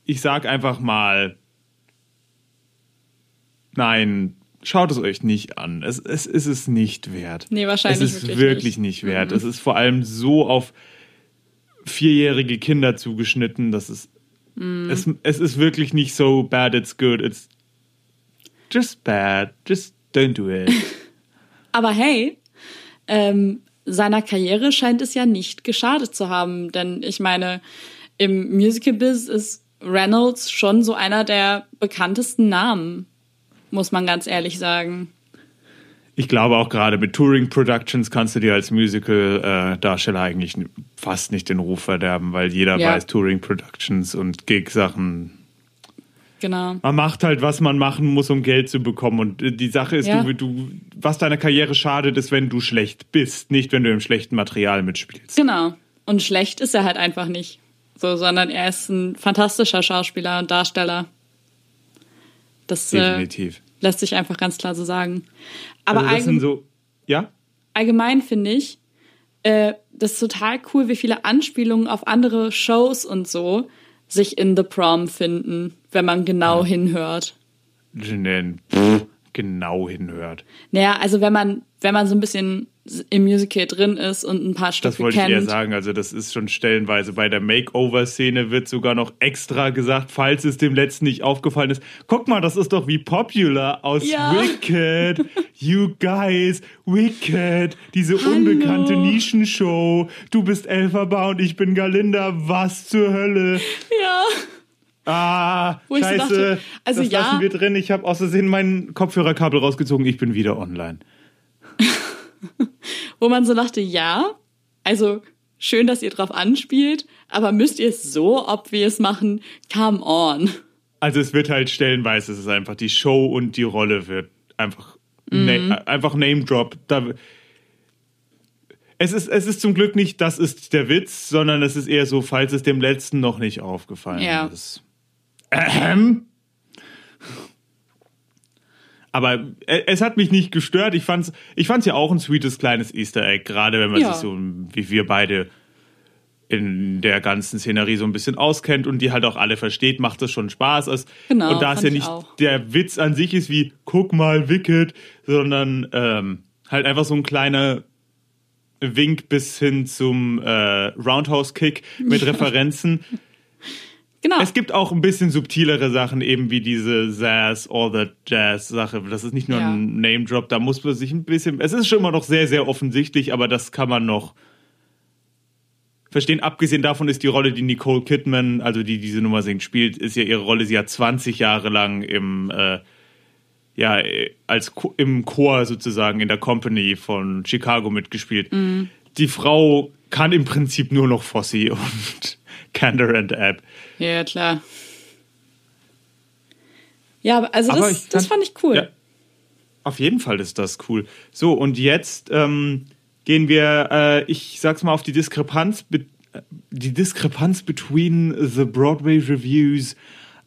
ich sag einfach mal, nein, schaut es euch nicht an. Es, es ist es nicht wert. Nee, wahrscheinlich Es ist wirklich wirklich, nicht. nicht, wert. Es ist vor allem so auf vierjährige Kinder zugeschnitten, dass es, Mhm. es, es ist wirklich nicht so bad, it's good. It's just bad. Just don't do it. Aber hey, ähm, seiner Karriere scheint es ja nicht geschadet zu haben, denn ich meine, im Musical-Biz ist Reynolds schon so einer der bekanntesten Namen, muss man ganz ehrlich sagen. Ich glaube auch gerade mit Touring Productions kannst du dir als Musical-Darsteller eigentlich n- fast nicht den Ruf verderben, weil jeder Ja. weiß Touring Productions und Gig-Sachen. Genau. Man macht halt, was man machen muss, um Geld zu bekommen. Und äh, die Sache ist, Ja. du, du, was deiner Karriere schadet, ist, wenn du schlecht bist, nicht wenn du im schlechten Material mitspielst. Genau. Und schlecht ist er halt einfach nicht. So, sondern er ist ein fantastischer Schauspieler und Darsteller. Das äh, Definitiv. lässt sich einfach ganz klar so sagen. Aber also das allgemein. sind so, ja? allgemein finde ich, äh, das ist total cool, wie viele Anspielungen auf andere Shows und so sich in The Prom finden, wenn man genau hinhört. Jeanette, pff, genau hinhört. Naja, also wenn man, wenn man so ein bisschen im Musical drin ist und ein paar Das Stücke wollte ich kennt. eher sagen. Also, das ist schon stellenweise bei der Makeover-Szene wird sogar noch extra gesagt, falls es dem letzten nicht aufgefallen ist. Guck mal, das ist doch wie Popular aus Ja. Wicked. You guys, Wicked. Diese Hallo. unbekannte Nischenshow. Du bist Elphaba und ich bin Galinda. Was zur Hölle? Ja. Ah, Wo ich so scheiße. dachte, also das ja. lassen wir drin. Ich habe aus Versehen mein Kopfhörerkabel rausgezogen. Ich bin wieder online. Wo man so dachte, ja, also schön, dass ihr drauf anspielt, aber müsst ihr es so obvious machen? Come on. Also es wird halt stellenweise, es ist einfach die Show und die Rolle wird einfach, Mhm. na, einfach Name Drop. Da, es, ist, es ist zum Glück nicht, das ist der Witz, sondern es ist eher so, falls es dem letzten noch nicht aufgefallen Ja. ist. Ähm. Aber e- es hat mich nicht gestört. Ich fand's, ich fand's ja auch ein sweetes kleines Easter Egg, gerade wenn man Ja. sich so wie wir beide in der ganzen Szenerie so ein bisschen auskennt und die halt auch alle versteht, macht es schon Spaß. Es- Genau, und da es ja ich nicht auch. der Witz an sich ist wie, guck mal, Wicked, sondern ähm, halt einfach so ein kleiner Wink bis hin zum äh, Roundhouse-Kick mit Referenzen. Genau. Es gibt auch ein bisschen subtilere Sachen, eben wie diese Sass or the Jazz Sache. Das ist nicht nur Ja. ein Name-Drop, da muss man sich ein bisschen. Es ist schon immer noch sehr, sehr offensichtlich, aber das kann man noch verstehen. Abgesehen davon ist die Rolle, die Nicole Kidman, also die diese Nummer singt, spielt, ist ja ihre Rolle. Sie hat 20 Jahre lang im, äh, ja, als im Chor sozusagen in der Company von Chicago mitgespielt. Mhm. Die Frau kann im Prinzip nur noch Fosse und Candor and App. ja, klar. Ja, aber also Aber das, das fand ich cool. Ja, auf jeden Fall ist das cool. So, und jetzt ähm, gehen wir, äh, ich sag's mal, auf die Diskrepanz, die Diskrepanz between the Broadway Reviews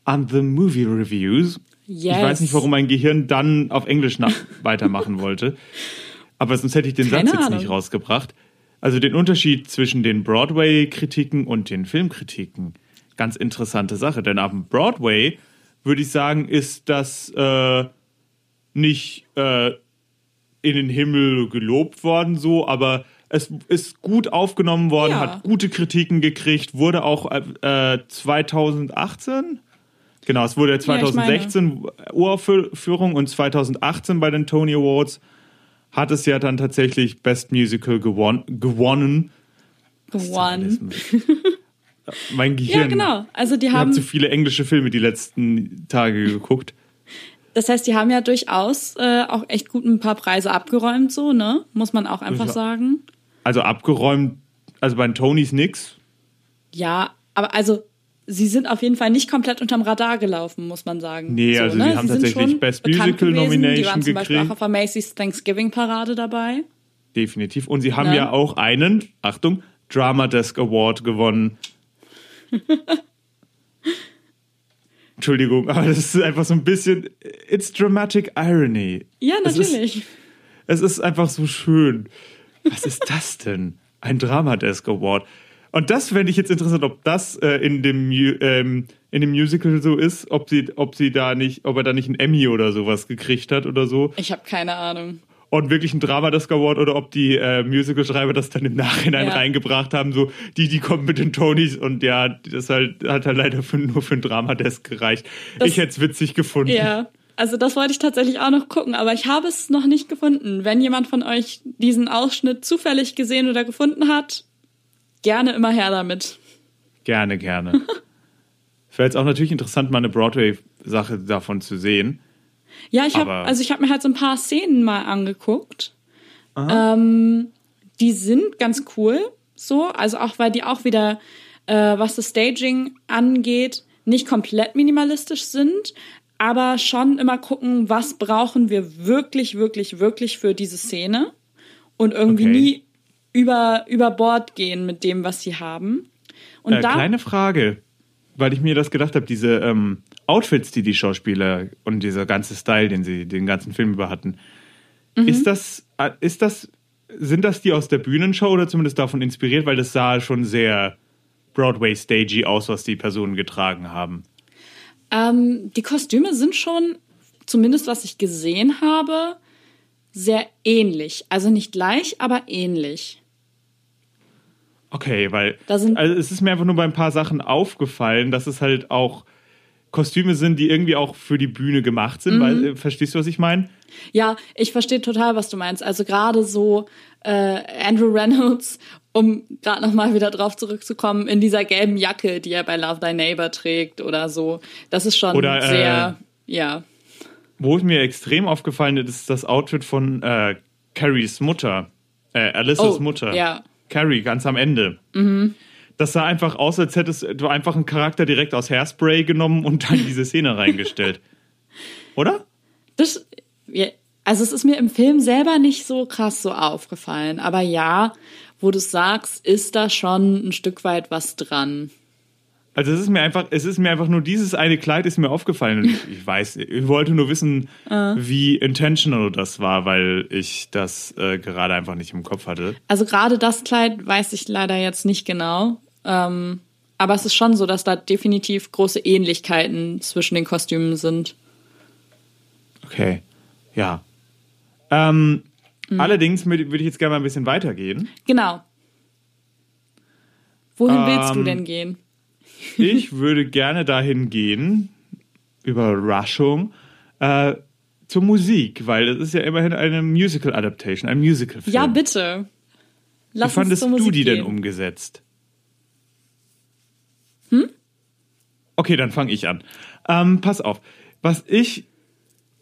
and the Movie Reviews. Yes. Ich weiß nicht, warum mein Gehirn dann auf Englisch nach weitermachen wollte. Aber sonst hätte ich den Keine Satz jetzt Ahnung. nicht rausgebracht. Also den Unterschied zwischen den Broadway-Kritiken und den Filmkritiken. Ganz interessante Sache, denn am Broadway würde ich sagen, ist das äh, nicht äh, in den Himmel gelobt worden, so, aber es ist gut aufgenommen worden, Ja. hat gute Kritiken gekriegt, wurde auch äh, 2018, genau, es wurde Ja, ich meine. 2016 Uraufführung und 2018 bei den Tony Awards hat es ja dann tatsächlich Best Musical gewon gewonnen. One. Mein Gehirn. Ja, genau. Also die Ich habe haben, zu viele englische Filme die letzten Tage geguckt. das heißt, die haben ja durchaus äh, auch echt gut ein paar Preise abgeräumt, so, ne? Muss man auch einfach Ja. sagen. Also abgeräumt, also bei den Tonys nix. Ja, aber also sie sind auf jeden Fall nicht komplett unterm Radar gelaufen, muss man sagen. Nee, also die haben Sie sind tatsächlich schon Best Musical gewesen. Die Nomination waren zum Beispiel gekriegt. auch auf der Macy's Thanksgiving Parade dabei. definitiv. Und sie haben Ne? ja auch einen, Achtung, Drama Desk Award gewonnen. Entschuldigung, aber das ist einfach so ein bisschen, it's dramatic irony. Ja, Es ist- natürlich. Es ist einfach so schön. Was ist das denn? Ein Drama Desk Award. Und das fände ich jetzt interessant, ob das äh, in, dem, ähm, in dem Musical so ist, ob sie, ob sie da nicht, ob er da nicht einen Emmy oder sowas gekriegt hat oder so. Ich habe keine Ahnung. Und wirklich ein Drama Desk Award oder ob die äh, Musical-Schreiber das dann im Nachhinein Ja. reingebracht haben, so die, die kommen mit den Tonys und ja, das halt, hat halt leider für, nur für ein Drama Desk gereicht. Das- ich hätte es witzig gefunden. Ja, also das wollte ich tatsächlich auch noch gucken, aber ich habe es noch nicht gefunden. Wenn jemand von euch diesen Ausschnitt zufällig gesehen oder gefunden hat, gerne immer her damit. Gerne, gerne. Es wäre jetzt auch natürlich interessant, mal eine Broadway-Sache davon zu sehen. Ja, ich habe also ich habe mir halt so ein paar Szenen mal angeguckt. Ähm, die sind ganz cool, so, also auch weil die auch wieder, äh, was das Staging angeht, nicht komplett minimalistisch sind, aber schon immer gucken, was brauchen wir wirklich, wirklich, wirklich für diese Szene und irgendwie Okay. nie über über Bord gehen mit dem, was sie haben. Und Äh, da kleine Frage, weil ich mir das gedacht habe, diese ähm, Outfits, die die Schauspieler und dieser ganze Style, den sie den ganzen Film über hatten, Mhm. ist das, äh, ist das, sind das die aus der Bühnenshow oder zumindest davon inspiriert, weil das sah schon sehr Broadway-stagey aus, was die Personen getragen haben. Ähm, die Kostüme sind schon, zumindest was ich gesehen habe, sehr ähnlich. Also nicht gleich, aber ähnlich. Okay, weil also es ist mir einfach nur bei ein paar Sachen aufgefallen, dass es halt auch Kostüme sind, die irgendwie auch für die Bühne gemacht sind. Weil, Mhm. äh, verstehst du, was ich meine? Ja, ich verstehe total, was du meinst. Also gerade so äh, Andrew Reynolds, um gerade nochmal wieder drauf zurückzukommen, in dieser gelben Jacke, die er bei Love Thy Neighbor trägt oder so. Das ist schon Oder, äh, sehr, ja. Wo es mir extrem aufgefallen ist, ist das Outfit von äh, Carries Mutter, äh, Alissas Oh, Mutter. ja. Carrie, ganz am Ende. Das sah einfach aus, als hättest du einfach einen Charakter direkt aus Hairspray genommen und dann diese Szene reingestellt. Oder? Das, ja, also es ist mir im Film selber nicht so krass so aufgefallen. Aber ja, wo du sagst, ist da schon ein Stück weit was dran. Also es ist mir einfach, es ist mir einfach nur dieses eine Kleid ist mir aufgefallen. Und ich, ich weiß, ich wollte nur wissen, wie intentional das war, weil ich das äh, gerade einfach nicht im Kopf hatte. Also gerade das Kleid weiß ich leider jetzt nicht genau. Ähm, aber es ist schon so, dass da definitiv große Ähnlichkeiten zwischen den Kostümen sind. Okay, ja. Ähm, Allerdings würde ich jetzt gerne mal ein bisschen weitergehen. Genau. Wohin willst du Ähm, denn gehen? Ich würde gerne dahin gehen, Überraschung, äh, zur Musik, weil es ist ja immerhin eine Musical-Adaptation, ein Musical-Film. Ja, bitte. Wie Lass uns fandest du Musik die denn gehen. umgesetzt? Hm? Okay, dann fange ich an. Ähm, pass auf. Was ich,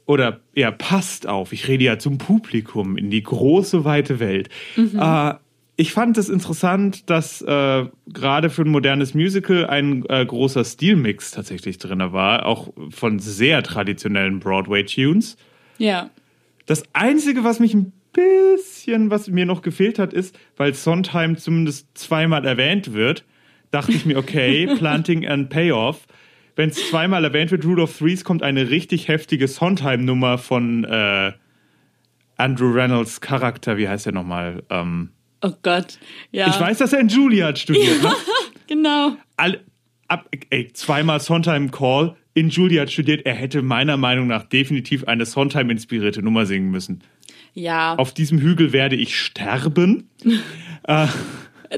oder ja, passt auf, ich rede ja zum Publikum in die große, weite Welt. Mhm. Äh, ich fand es interessant, dass äh, gerade für ein modernes Musical ein äh, großer Stilmix tatsächlich drin war, auch von sehr traditionellen Broadway-Tunes. Ja. Das Einzige, was mich ein bisschen, was mir noch gefehlt hat, ist, weil Sondheim zumindest zweimal erwähnt wird, dachte ich mir, okay, Planting and Payoff. Wenn es zweimal erwähnt wird, Rule of Threes, kommt eine richtig heftige Sondheim-Nummer von äh, Andrew Reynolds Charakter, wie heißt der nochmal? Ähm, Oh Gott. Ja. Ich weiß, dass er in Juilliard studiert. Ne? Genau. All, ab, ey, zweimal Sondheim Call in Juilliard studiert. Er hätte meiner Meinung nach definitiv eine Sondheim-inspirierte Nummer singen müssen. Ja. Auf diesem Hügel werde ich sterben.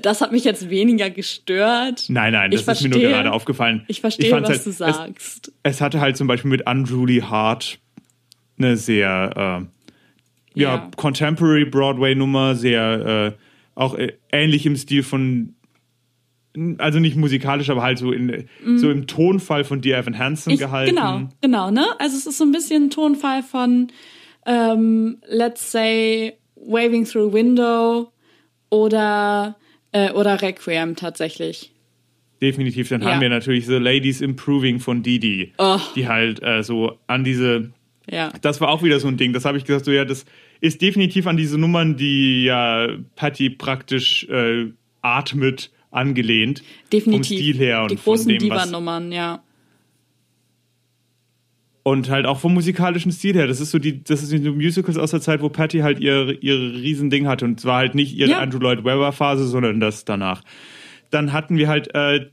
Das hat mich jetzt weniger gestört. Nein, nein, das Ich ist mir nur verstehe- gerade aufgefallen. Ich verstehe, fand's was halt, du es- sagst. Es, hatte halt zum Beispiel mit Unruly Heart eine sehr äh, ja. Ja. Contemporary Broadway-Nummer, sehr äh, auch äh, ähnlich im Stil von also nicht musikalisch, aber halt so in so im Tonfall von Dear Evan Hansen. Ich, gehalten. genau, genau, ne? Also es ist so ein bisschen ein Tonfall von ähm, let's say Waving Through a Window oder äh, oder Requiem tatsächlich. Definitiv. Dann Ja. haben wir natürlich The Ladies Improving von Didi, Oh. die halt äh, so an diese Ja. Das war auch wieder so ein Ding. Das habe ich gesagt, so ja, das ist definitiv an diese Nummern, die ja Patty praktisch äh, atmet, angelehnt. Definitiv. Vom Stil her und Die von großen dem, was Diva-Nummern, ja. Und halt auch vom musikalischen Stil her. Das ist so die, das ist die Musicals aus der Zeit, wo Patty halt ihre, ihre Riesending hatte. Und zwar halt nicht ihre Ja. Andrew Lloyd Webber Phase, sondern das danach. Dann hatten wir halt äh,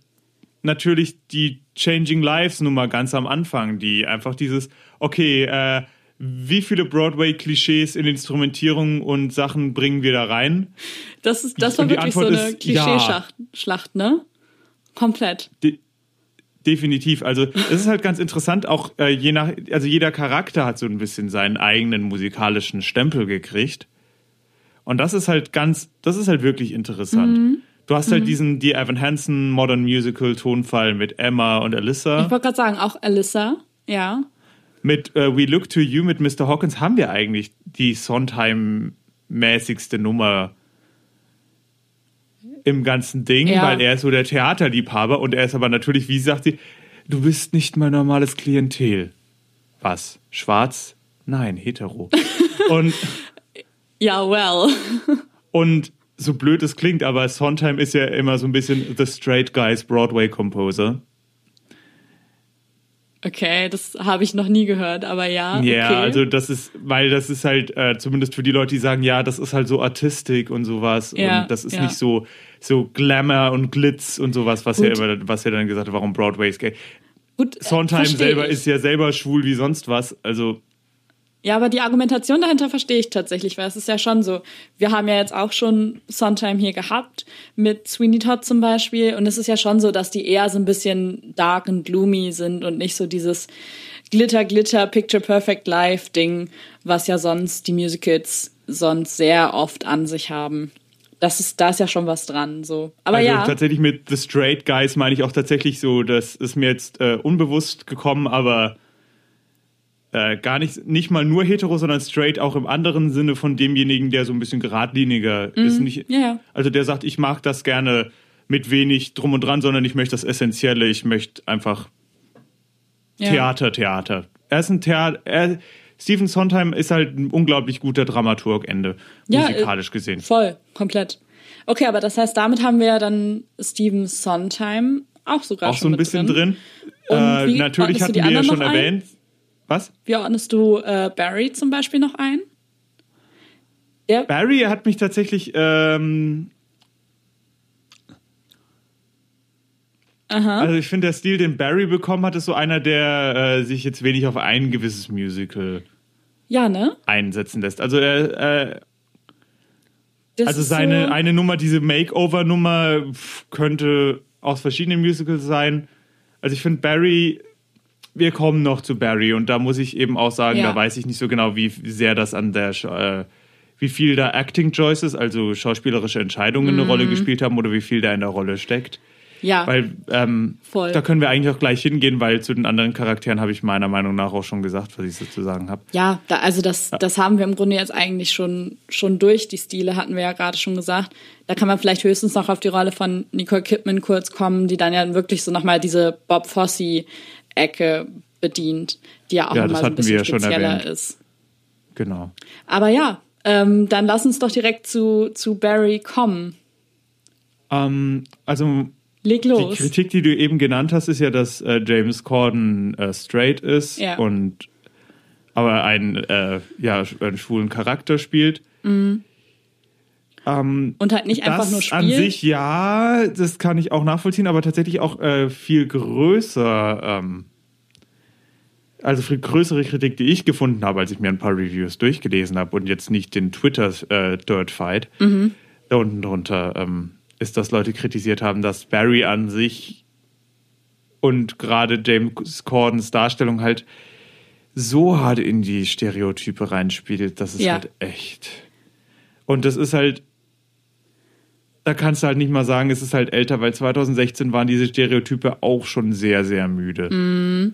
natürlich die Changing Lives Nummer ganz am Anfang, die einfach dieses, okay, äh, wie viele Broadway-Klischees in Instrumentierung und Sachen bringen wir da rein? Das, ist, das war wirklich so Antwort eine ist ja. Klischeeschlacht, Schlacht, ne? Komplett. De definitiv. Also es ist halt ganz interessant, auch äh, je nach, also jeder Charakter hat so ein bisschen seinen eigenen musikalischen Stempel gekriegt. Und das ist halt ganz, das ist halt wirklich interessant. Mhm. Du hast halt diesen, die Evan Hansen Modern Musical Tonfall mit Emma und Alyssa. Ich wollte gerade sagen, auch Alyssa, ja. Mit äh, We Look to You mit Mr. Hawkins haben wir eigentlich die Sondheim-mäßigste Nummer im ganzen Ding, Ja. weil er ist so der Theaterliebhaber und er ist aber natürlich, wie sagt sie, du bist nicht mein normales Klientel. Was? Schwarz? Nein, hetero. und, Ja, well. und so blöd es klingt, aber Sondheim ist ja immer so ein bisschen the straight guys Broadway Composer. Okay, das habe ich noch nie gehört, aber ja. Ja, okay. also das ist, weil das ist halt, äh, zumindest für die Leute, die sagen, ja, das ist halt so Artistik und sowas. Ja, und das ist ja. nicht so, so Glamour und Glitz und sowas, was ja Gut. immer, was ja dann gesagt hat, warum Broadway ist gay. Gut, äh, Sondheim selber ich. ist ja selber schwul wie sonst was. Also, Ja, aber die Argumentation dahinter verstehe ich tatsächlich, weil es ist ja schon so. Wir haben ja jetzt auch schon Sondheim hier gehabt, mit Sweeney Todd zum Beispiel. Und es ist ja schon so, dass die eher so ein bisschen dark und gloomy sind und nicht so dieses Glitter, Glitter, Picture Perfect Life Ding, was ja sonst die Musicals sonst sehr oft an sich haben. Das ist, da ist ja schon was dran, so. Aber also ja. tatsächlich mit The Straight Guys meine ich auch tatsächlich so, das ist mir jetzt äh, unbewusst gekommen, aber äh, gar nicht, nicht mal nur hetero, sondern straight auch im anderen Sinne von demjenigen, der so ein bisschen geradliniger ist. Nicht, Mhm. ja. Also der sagt, ich mag das gerne mit wenig drum und dran, sondern ich möchte das Essentielle, ich möchte einfach ja. Theater, Theater. Er ist ein Theater, er, Stephen Sondheim ist halt ein unglaublich guter Dramaturg, Ende, Ja, musikalisch äh, gesehen. Voll, komplett. Okay, aber das heißt, damit haben wir ja dann Steven Sondheim auch sogar Auch so schon ein mit bisschen drin. drin. Und Äh, natürlich hatten wir ja schon ein? erwähnt. Was? Wie ordnest du äh, Barry zum Beispiel noch ein? Der, Barry hat mich tatsächlich. Ähm, aha. also ich finde, der Stil, den Barry bekommen hat, ist so einer, der äh, sich jetzt wenig auf ein gewisses Musical Ja, ne? einsetzen lässt. Also er, äh, also seine so, eine Nummer, diese Makeover-Nummer, könnte aus verschiedenen Musicals sein. Also ich finde Barry. Wir kommen noch zu Barry und da muss ich eben auch sagen, Ja. da weiß ich nicht so genau, wie sehr das an der, äh, wie viel da Acting Choices, also schauspielerische Entscheidungen eine Mhm. Rolle gespielt haben oder wie viel da in der Rolle steckt. ja, Weil ähm, Voll. da können wir eigentlich auch gleich hingehen, weil zu den anderen Charakteren habe ich meiner Meinung nach auch schon gesagt, was ich so zu sagen habe. ja, da, also das, das haben wir im Grunde jetzt eigentlich schon, schon durch. Die Stile hatten wir ja gerade schon gesagt. Da kann man vielleicht höchstens noch auf die Rolle von Nicole Kidman kurz kommen, die dann ja wirklich so nochmal diese Bob Fosse-Ecke bedient, die ja auch Ja, das so ein bisschen ja spezieller ist. Genau. Aber ja, ähm, dann lass uns doch direkt zu, zu Barry kommen. Ähm, also Leg die los. Kritik, die du eben genannt hast, ist ja, dass äh, James Corden äh, straight ist Ja. und aber einen, äh, ja, einen schwulen Charakter spielt. Ähm, Und halt nicht einfach nur spielt. an sich ja, das kann ich auch nachvollziehen, aber tatsächlich auch äh, viel größer, ähm, also viel größere Kritik, die ich gefunden habe, als ich mir ein paar Reviews durchgelesen habe und jetzt nicht den Twitter äh, Dirt Fight. Mhm. Da unten drunter ähm, ist, dass Leute kritisiert haben, dass Barry an sich und gerade James Cordens Darstellung halt so hart in die Stereotype reinspielt, das ist Ja. halt echt. Und das ist halt, da kannst du halt nicht mal sagen, es ist halt älter, weil 2016 waren diese Stereotype auch schon sehr, sehr müde. Mhm.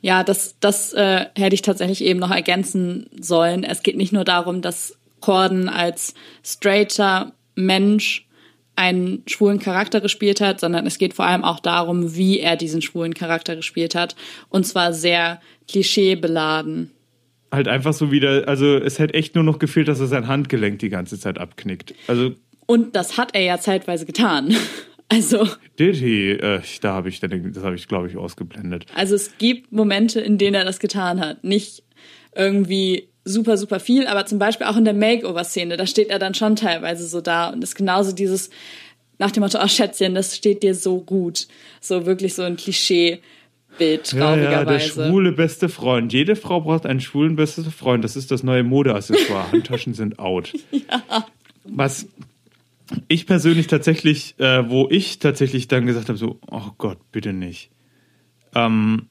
Ja, das, das äh, hätte ich tatsächlich eben noch ergänzen sollen. Es geht nicht nur darum, dass Corden als straighter Mensch einen schwulen Charakter gespielt hat, sondern es geht vor allem auch darum, wie er diesen schwulen Charakter gespielt hat. Und zwar sehr klischeebeladen. halt einfach so wieder, also es hätte echt nur noch gefehlt, dass er sein Handgelenk die ganze Zeit abknickt. Also Und das hat er ja zeitweise getan. Also, did he, äh, da habe ich, das habe ich glaube ich ausgeblendet. also es gibt Momente, in denen er das getan hat. Nicht irgendwie super, super viel, aber zum Beispiel auch in der Makeover-Szene, da steht er dann schon teilweise so da und ist genauso dieses nach dem Motto, ach Schätzchen, das steht dir so gut. So wirklich so ein Klischee-Bild, Ja, ja, der schwule beste Freund. Jede Frau braucht einen schwulen besten Freund. Das ist das neue Modeaccessoire. Handtaschen sind out. Was ich persönlich tatsächlich, äh, wo ich tatsächlich dann gesagt habe, so, oh Gott, bitte nicht, ähm,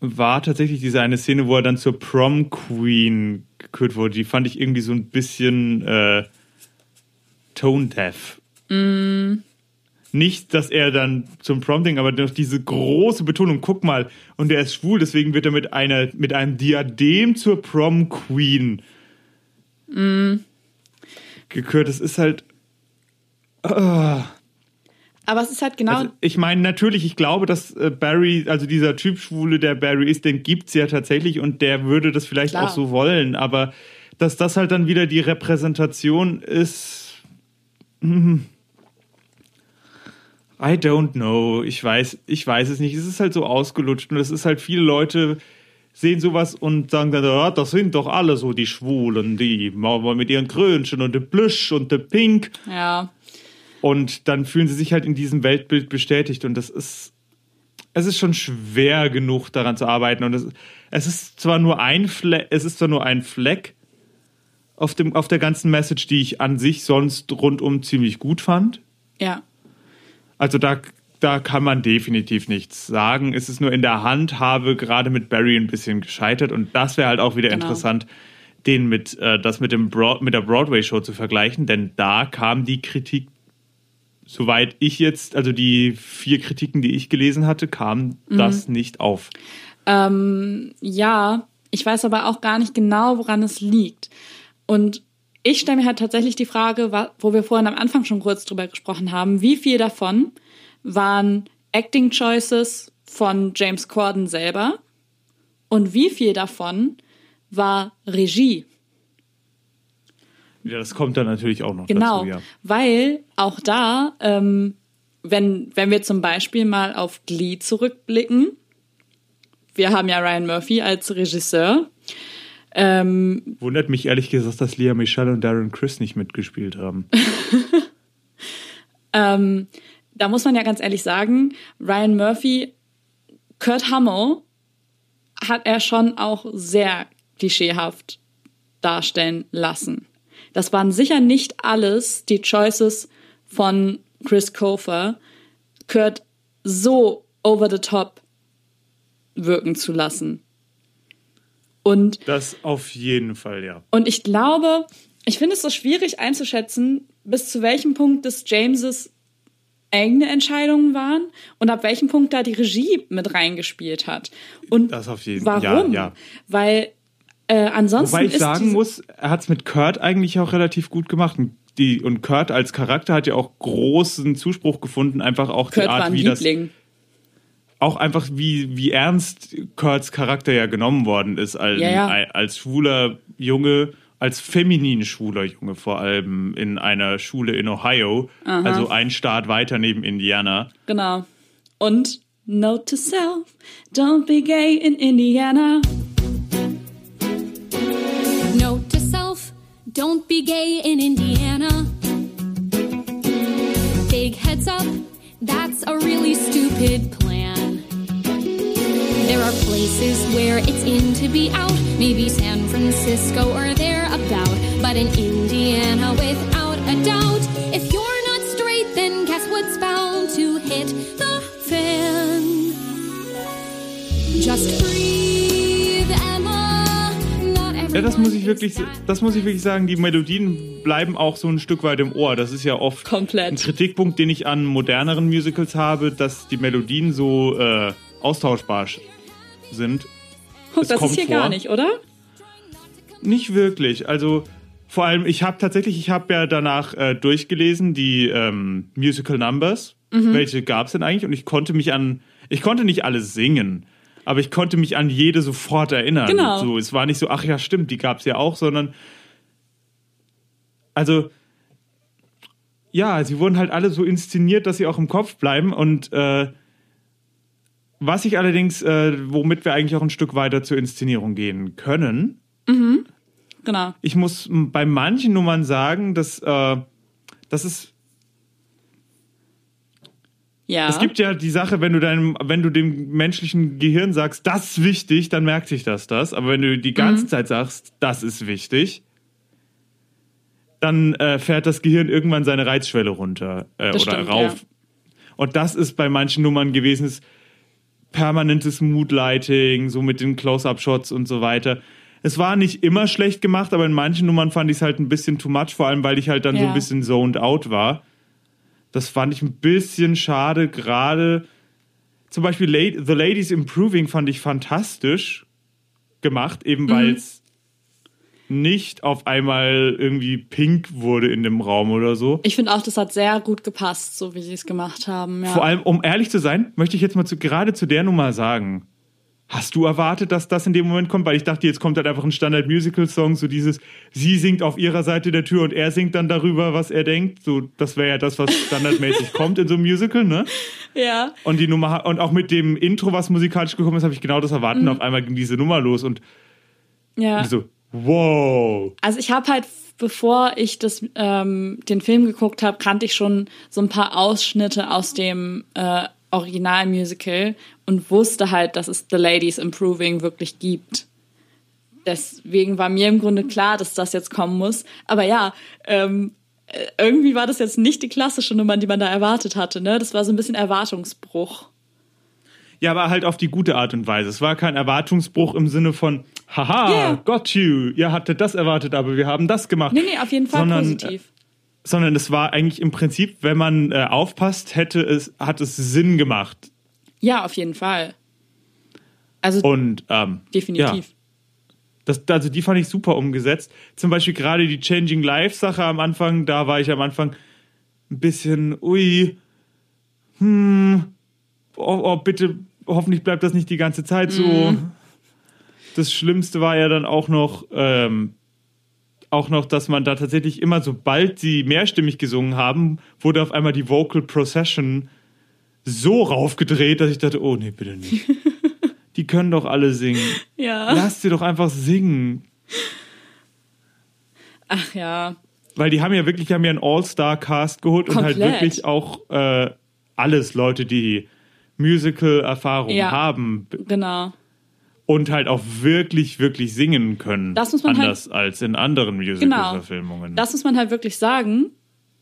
war tatsächlich diese eine Szene, wo er dann zur Prom Queen gekürt wurde. Die fand ich irgendwie so ein bisschen äh, tone deaf. Nicht, dass er dann zum Prom-Ding, aber noch diese große Betonung, guck mal, und er ist schwul, deswegen wird er mit einer, mit einem Diadem zur Prom Queen gekürt. Das ist halt. Aber es ist halt genau, Also, ich meine, natürlich, ich glaube, dass äh, Barry, also dieser Typ Schwule, der Barry ist, den gibt's ja tatsächlich und der würde das vielleicht Klar. auch so wollen, aber dass das halt dann wieder die Repräsentation ist. hm, I don't know. Ich weiß, ich weiß es nicht. Es ist halt so ausgelutscht und es ist halt viele Leute sehen sowas und sagen dann, ja, das sind doch alle so die Schwulen, die mit ihren Krönchen und der Plüsch und der Pink. ja. Und dann fühlen sie sich halt in diesem Weltbild bestätigt. Und das ist, es ist schon schwer genug, daran zu arbeiten. Und es, es ist zwar nur ein Fleck, es ist zwar nur ein Fleck auf, dem, auf der ganzen Message, die ich an sich sonst rundum ziemlich gut fand. Ja. Also da, da kann man definitiv nichts sagen. Es ist nur in der Handhabe gerade mit Barry ein bisschen gescheitert. Und das wäre halt auch wieder Genau. interessant, den mit, äh, das mit, dem Broad, mit der Broadway-Show zu vergleichen. Denn da kam die Kritik, soweit ich jetzt, also die vier Kritiken, die ich gelesen hatte, kam Mhm. das nicht auf. Ähm, ja, ich weiß aber auch gar nicht genau, woran es liegt. Und ich stelle mir halt tatsächlich die Frage, wo wir vorhin am Anfang schon kurz drüber gesprochen haben, wie viel davon waren Acting Choices von James Corden selber und wie viel davon war Regie. Ja, das kommt dann natürlich auch noch Genau, dazu, ja. weil auch da, ähm, wenn, wenn wir zum Beispiel mal auf Glee zurückblicken, wir haben ja Ryan Murphy als Regisseur. Ähm, Wundert mich ehrlich gesagt, dass Leah Michelle und Darren Chris nicht mitgespielt haben. ähm, da muss man ja ganz ehrlich sagen, Ryan Murphy, Kurt Hamill hat er schon auch sehr klischeehaft darstellen lassen. Das waren sicher nicht alles die Choices von Chris Kofer, Kurt so over the top wirken zu lassen. Und Das auf jeden Fall, ja. und ich glaube, ich finde es so schwierig einzuschätzen, bis zu welchem Punkt des Jameses eigene Entscheidungen waren und ab welchem Punkt da die Regie mit reingespielt hat. Und Das auf jeden- warum? ja, ja. Weil äh, ansonsten Wobei ich sagen muss, er hat es mit Kurt eigentlich auch relativ gut gemacht. Und Die, und Kurt als Charakter hat ja auch großen Zuspruch gefunden, einfach auch Kurt die Art, war ein wie das, Liebling. auch einfach wie, wie ernst Kurts Charakter ja genommen worden ist, als, Ja, ja. als schwuler Junge, als feminin schwuler Junge vor allem in einer Schule in Ohio, also ein Staat weiter neben Indiana. Genau. Und Note to self, don't be gay in Indiana. Note to self, don't be gay in Indiana. Big heads up, that's a really stupid plan. There are places where it's in to be out, maybe San Francisco or thereabout. But in Indiana, without a doubt, if you're not straight, then guess what's bound to hit the fan? Just breathe, Emma. Not Ja, das muss ich wirklich, das muss ich wirklich sagen. Die Melodien bleiben auch so ein Stück weit im Ohr. Das ist ja oft Komplett. ein Kritikpunkt, den ich an moderneren Musicals habe, dass die Melodien so äh, austauschbar sch- sind. Oh, Es das kommt ist hier vor. gar nicht, oder? Nicht wirklich. Also vor allem, ich habe tatsächlich, ich habe ja danach äh, durchgelesen die ähm, Musical Numbers. Mhm. Welche gab es denn eigentlich? Und ich konnte mich an, ich konnte nicht alle singen. aber ich konnte mich an jede sofort erinnern. Genau. So, es war nicht so, ach ja, stimmt, die gab es ja auch, sondern also ja, sie wurden halt alle so inszeniert, dass sie auch im Kopf bleiben und äh, was ich allerdings, äh, womit wir eigentlich auch ein Stück weiter zur Inszenierung gehen können, Genau. ich muss bei manchen Nummern sagen, dass, äh, dass es Ja. Es gibt ja die Sache, wenn du deinem, wenn du dem menschlichen Gehirn sagst, das ist wichtig, dann merkt sich das das. Aber wenn du die ganze Mhm. Zeit sagst, das ist wichtig, dann äh, fährt das Gehirn irgendwann seine Reizschwelle runter äh, oder stimmt, rauf. Und das ist bei manchen Nummern gewesen, ist permanentes Moodlighting, so mit den Close-Up-Shots und so weiter. Es war nicht immer schlecht gemacht, aber in manchen Nummern fand ich es halt ein bisschen too much, vor allem weil ich halt dann so Ja. ein bisschen zoned out war. Das fand ich ein bisschen schade, gerade zum Beispiel La- The Ladies Improving fand ich fantastisch gemacht, eben Mhm. weil es nicht auf einmal irgendwie pink wurde in dem Raum oder so. Ich finde auch, das hat sehr gut gepasst, so wie sie es gemacht haben. Ja. Vor allem, um ehrlich zu sein, möchte ich jetzt mal zu, gerade zu der Nummer sagen. Hast du erwartet, dass das in dem Moment kommt? Weil ich dachte, jetzt kommt halt einfach ein Standard-Musical-Song, so dieses, sie singt auf ihrer Seite der Tür und er singt dann darüber, was er denkt. So, das wäre ja das, was standardmäßig kommt in so einem Musical, ne? ja. Und die Nummer, und auch mit dem Intro, was musikalisch gekommen ist, habe ich genau das erwartet. Mhm. Auf einmal ging diese Nummer los und ja. so, wow. Also ich habe halt, bevor ich das, ähm, den Film geguckt habe, kannte ich schon so ein paar Ausschnitte aus dem äh, Originalmusical und wusste halt, dass es The Ladies Improving wirklich gibt. Deswegen war mir im Grunde klar, dass das jetzt kommen muss. Aber ja, ähm, äh, irgendwie war das jetzt nicht die klassische Nummer, die man da erwartet hatte. Ne? Das war so ein bisschen Erwartungsbruch. Ja, aber halt auf die gute Art und Weise. Es war kein Erwartungsbruch im Sinne von, haha, Ja. got you, ihr hattet das erwartet, aber wir haben das gemacht. Nee, nee, auf jeden Fall Sondern, positiv. sondern es war eigentlich im Prinzip, wenn man äh, aufpasst, hätte es, hat es Sinn gemacht. Ja, auf jeden Fall. Also Und ähm, definitiv. Ja, das, also die fand ich super umgesetzt. Zum Beispiel gerade die Changing Life Sache am Anfang, da war ich am Anfang ein bisschen, ui, hm, oh, oh bitte, hoffentlich bleibt das nicht die ganze Zeit so. Das Schlimmste war ja dann auch noch, ähm, auch noch, dass man da tatsächlich immer, sobald sie mehrstimmig gesungen haben, wurde auf einmal die Vocal Procession so raufgedreht, dass ich dachte, oh nee, bitte nicht. Die können doch alle singen. Ja. Lass sie doch einfach singen. Ach ja. Weil die haben ja wirklich, die haben ja einen All-Star-Cast geholt und halt Komplett. wirklich auch äh, alles Leute, die Musical-Erfahrung Ja. haben Genau. und halt auch wirklich, wirklich singen können. Das muss man halt- Anders als in anderen Musical-Verfilmungen. Das muss man halt wirklich sagen.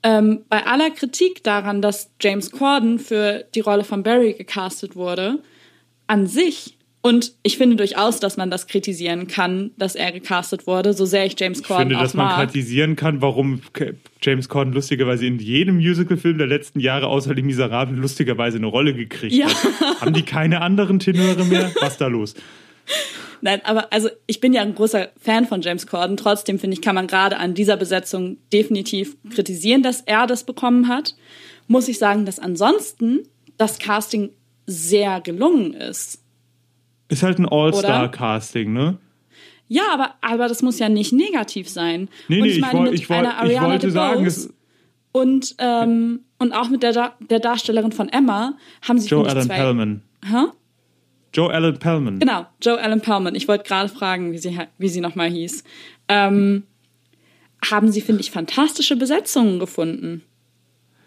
Ähm, bei aller Kritik daran, dass James Corden für die Rolle von Barry gecastet wurde, an sich, und ich finde durchaus, dass man das kritisieren kann, dass er gecastet wurde, so sehr ich James Ich Corden finde, auch dass man mag. kritisieren kann, warum James Corden lustigerweise in jedem Musical-Film der letzten Jahre außer Die Miserablen lustigerweise eine Rolle gekriegt Ja. hat. Haben die keine anderen Tenöre mehr? Was ist da los? Nein, aber also ich bin ja ein großer Fan von James Corden. Trotzdem finde ich, kann man gerade an dieser Besetzung definitiv kritisieren, dass er das bekommen hat. Muss ich sagen, dass ansonsten das Casting sehr gelungen ist. Ist halt ein All-Star-Casting, ne? Ja, aber, aber das muss ja nicht negativ sein. Nee, und nee, ich ich, meine, woll, mit ich, woll, einer ich wollte sagen, es, und, ähm, und auch mit der, Da- der Darstellerin von Emma haben sie Joe ich, Allen zwei- Pellman. Hä? Joe Allen Pellman. Genau, Joe Allen Pellman. Ich wollte gerade fragen, wie sie, wie sie nochmal hieß. Ähm, haben sie, finde ich, fantastische Besetzungen gefunden.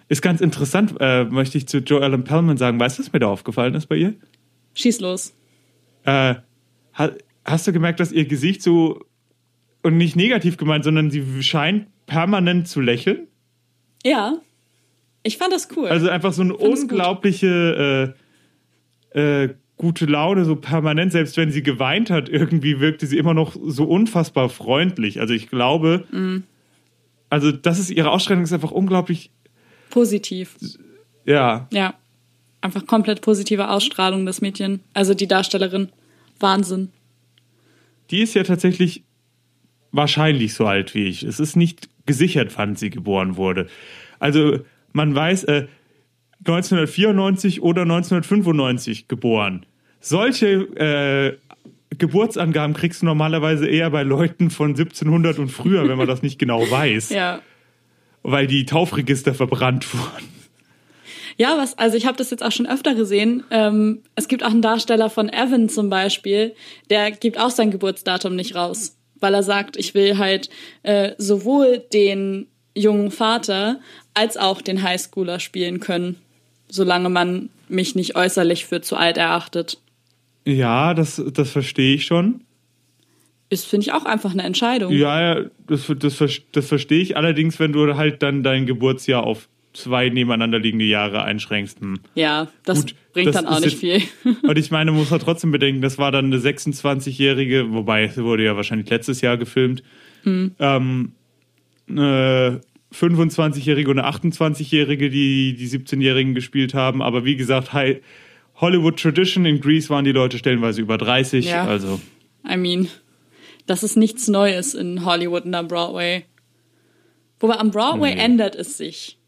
Ist ganz interessant, äh, möchte ich zu Joe Allen Pellman sagen. Weißt du, was mir da aufgefallen ist bei ihr? Schieß los. Äh, ha, hast du gemerkt, dass ihr Gesicht so, und nicht negativ gemeint, sondern sie scheint permanent zu lächeln? Ja, ich fand das cool. Also einfach so eine unglaubliche äh, äh, gute Laune, so permanent. Selbst wenn sie geweint hat, irgendwie wirkte sie immer noch so unfassbar freundlich. Also ich glaube, Mhm. also das ist ihre Ausstrahlung ist einfach unglaublich, Positiv. ja. Ja. Einfach komplett positive Ausstrahlung des Mädchen. Also die Darstellerin. Wahnsinn. Die ist ja tatsächlich wahrscheinlich so alt wie ich. Es ist nicht gesichert, wann sie geboren wurde. Also man weiß, äh, 1994 oder 1995 geboren. solche äh, Geburtsangaben kriegst du normalerweise eher bei Leuten von 1700 und früher, wenn man das nicht genau weiß, Ja. weil die Taufregister verbrannt wurden. Ja, was, also ich habe das jetzt auch schon öfter gesehen. Ähm, es gibt auch einen Darsteller von Evan zum Beispiel, der gibt auch sein Geburtsdatum nicht raus, weil er sagt, ich will halt äh, sowohl den jungen Vater als auch den Highschooler spielen können, solange man mich nicht äußerlich für zu alt erachtet. Ja, das, das verstehe ich schon. Ist, finde ich, auch einfach eine Entscheidung. Ja, ja, das, das, das verstehe ich. Allerdings, wenn du halt dann dein Geburtsjahr auf zwei nebeneinander liegende Jahre einschränkst. Hm. Ja, das Gut, bringt das dann auch nicht viel. Und ich meine, muss man trotzdem bedenken, das war dann eine 26-Jährige, wobei sie wurde ja wahrscheinlich letztes Jahr gefilmt. Hm. Ähm, eine 25-Jährige und eine 28-Jährige, die die 17-Jährigen gespielt haben. Aber wie gesagt, Hollywood Tradition in Greece waren die Leute stellenweise über 30. Ja. Also I mean, das ist nichts Neues in Hollywood und am Broadway. Wobei am Broadway Nee. ändert es sich.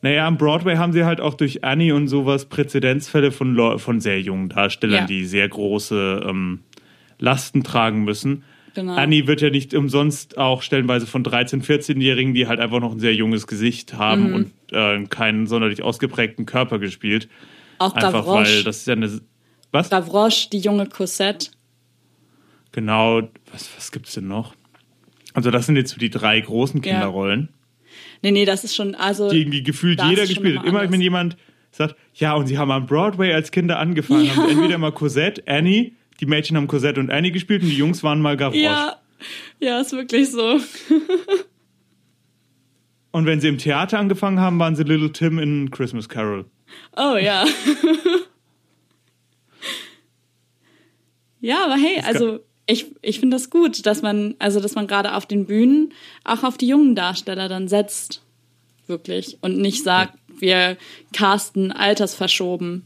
Naja, am Broadway haben sie halt auch durch Annie und sowas Präzedenzfälle von, Leu- von sehr jungen Darstellern, Ja. die sehr große ähm, Lasten tragen müssen. Genau. Annie wird ja nicht umsonst auch stellenweise von 13-, 14-Jährigen, die halt einfach noch ein sehr junges Gesicht haben Mhm. und äh, keinen sonderlich ausgeprägten Körper gespielt. Auch Einfach weil Gavroche. das ist ja eine. Was? Gavroche, die junge Cosette. Genau, was, was gibt's denn noch? Also, das sind jetzt so die drei großen Ja. Nee, nee, das ist schon, also. die irgendwie gefühlt jeder gespielt hat. Immer wenn anders. jemand sagt, ja, und sie haben am Broadway als Kinder angefangen, haben sie entweder mal Cosette, Annie, die Mädchen haben Cosette und Annie gespielt und die Jungs waren mal Gavroche. Ja, ja, ist wirklich so. Und wenn sie im Theater angefangen haben, waren sie Little Tim in Christmas Carol. Oh ja. ja, aber hey, also ich, ich finde das gut, dass man, also dass man gerade auf den Bühnen auch auf die jungen Darsteller dann setzt. Wirklich. Und nicht sagt, wir casten altersverschoben.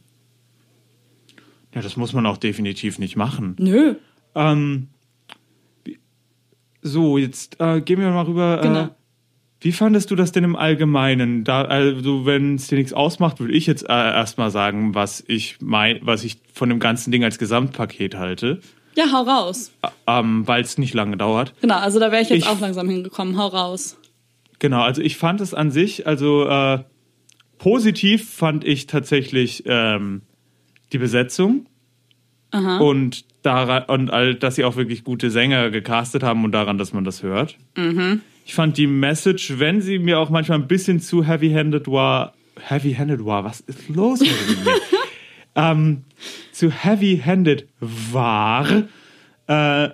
Ja, das muss man auch definitiv nicht machen. Nö. Ähm, so, jetzt äh, gehen wir mal rüber. Genau. Äh, wie fandest du das denn im Allgemeinen? Da, also, wenn es dir nichts ausmacht, würde ich jetzt äh, erstmal sagen, was ich mein, was ich von dem ganzen Ding als Gesamtpaket halte, Ja, hau raus. ähm, weil es nicht lange dauert. Genau, also da wäre ich jetzt Ich- auch langsam hingekommen. Hau raus. Genau, also ich fand es an sich, also äh, positiv fand ich tatsächlich ähm, die Besetzung Aha. und daran und all, dass sie auch wirklich gute Sänger gecastet haben und daran, dass man das hört. Ich fand die Message, wenn sie mir auch manchmal ein bisschen zu heavy-handed war, heavy-handed war, was ist los mit mir? ähm, zu heavy-handed war, äh,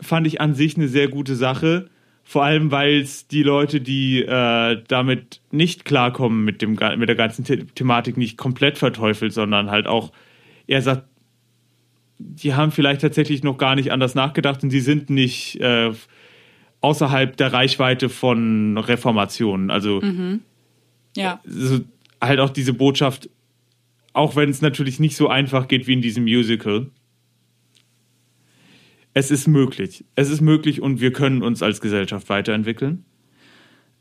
fand ich an sich eine sehr gute Sache. Vor allem, weil es die Leute, die äh, damit nicht klarkommen mit, dem, mit der ganzen The Thematik, nicht komplett verteufelt, sondern halt auch, er sagt, die haben vielleicht tatsächlich noch gar nicht anders nachgedacht und sie sind nicht äh, außerhalb der Reichweite von Reformationen. Also Ja. so, halt auch diese Botschaft, auch wenn es natürlich nicht so einfach geht wie in diesem Musical. Es ist möglich. Es ist möglich und wir können uns als Gesellschaft weiterentwickeln.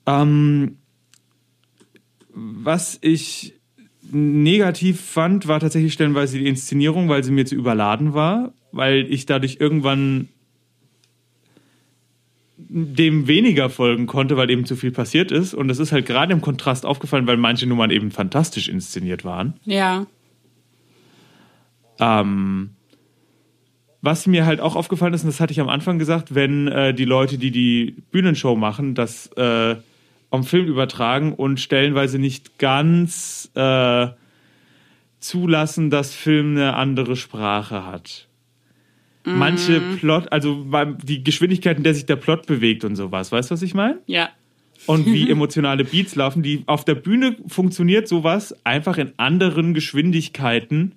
Ähm, was ich negativ fand, war tatsächlich stellenweise die Inszenierung, weil sie mir zu überladen war, weil ich dadurch irgendwann dem weniger folgen konnte, weil eben zu viel passiert ist. Und das ist halt gerade im Kontrast aufgefallen, weil manche Nummern eben fantastisch inszeniert waren. Ja. Ähm, was mir halt auch aufgefallen ist, und das hatte ich am Anfang gesagt, wenn äh, die Leute, die die Bühnenshow machen, das äh, am Film übertragen und stellenweise nicht ganz äh, zulassen, dass Film eine andere Sprache hat. Manche Plot, also die Geschwindigkeit, in der sich der Plot bewegt und sowas, weißt du, was ich meine? Ja. und wie emotionale Beats laufen. Die auf der Bühne funktioniert sowas einfach in anderen Geschwindigkeiten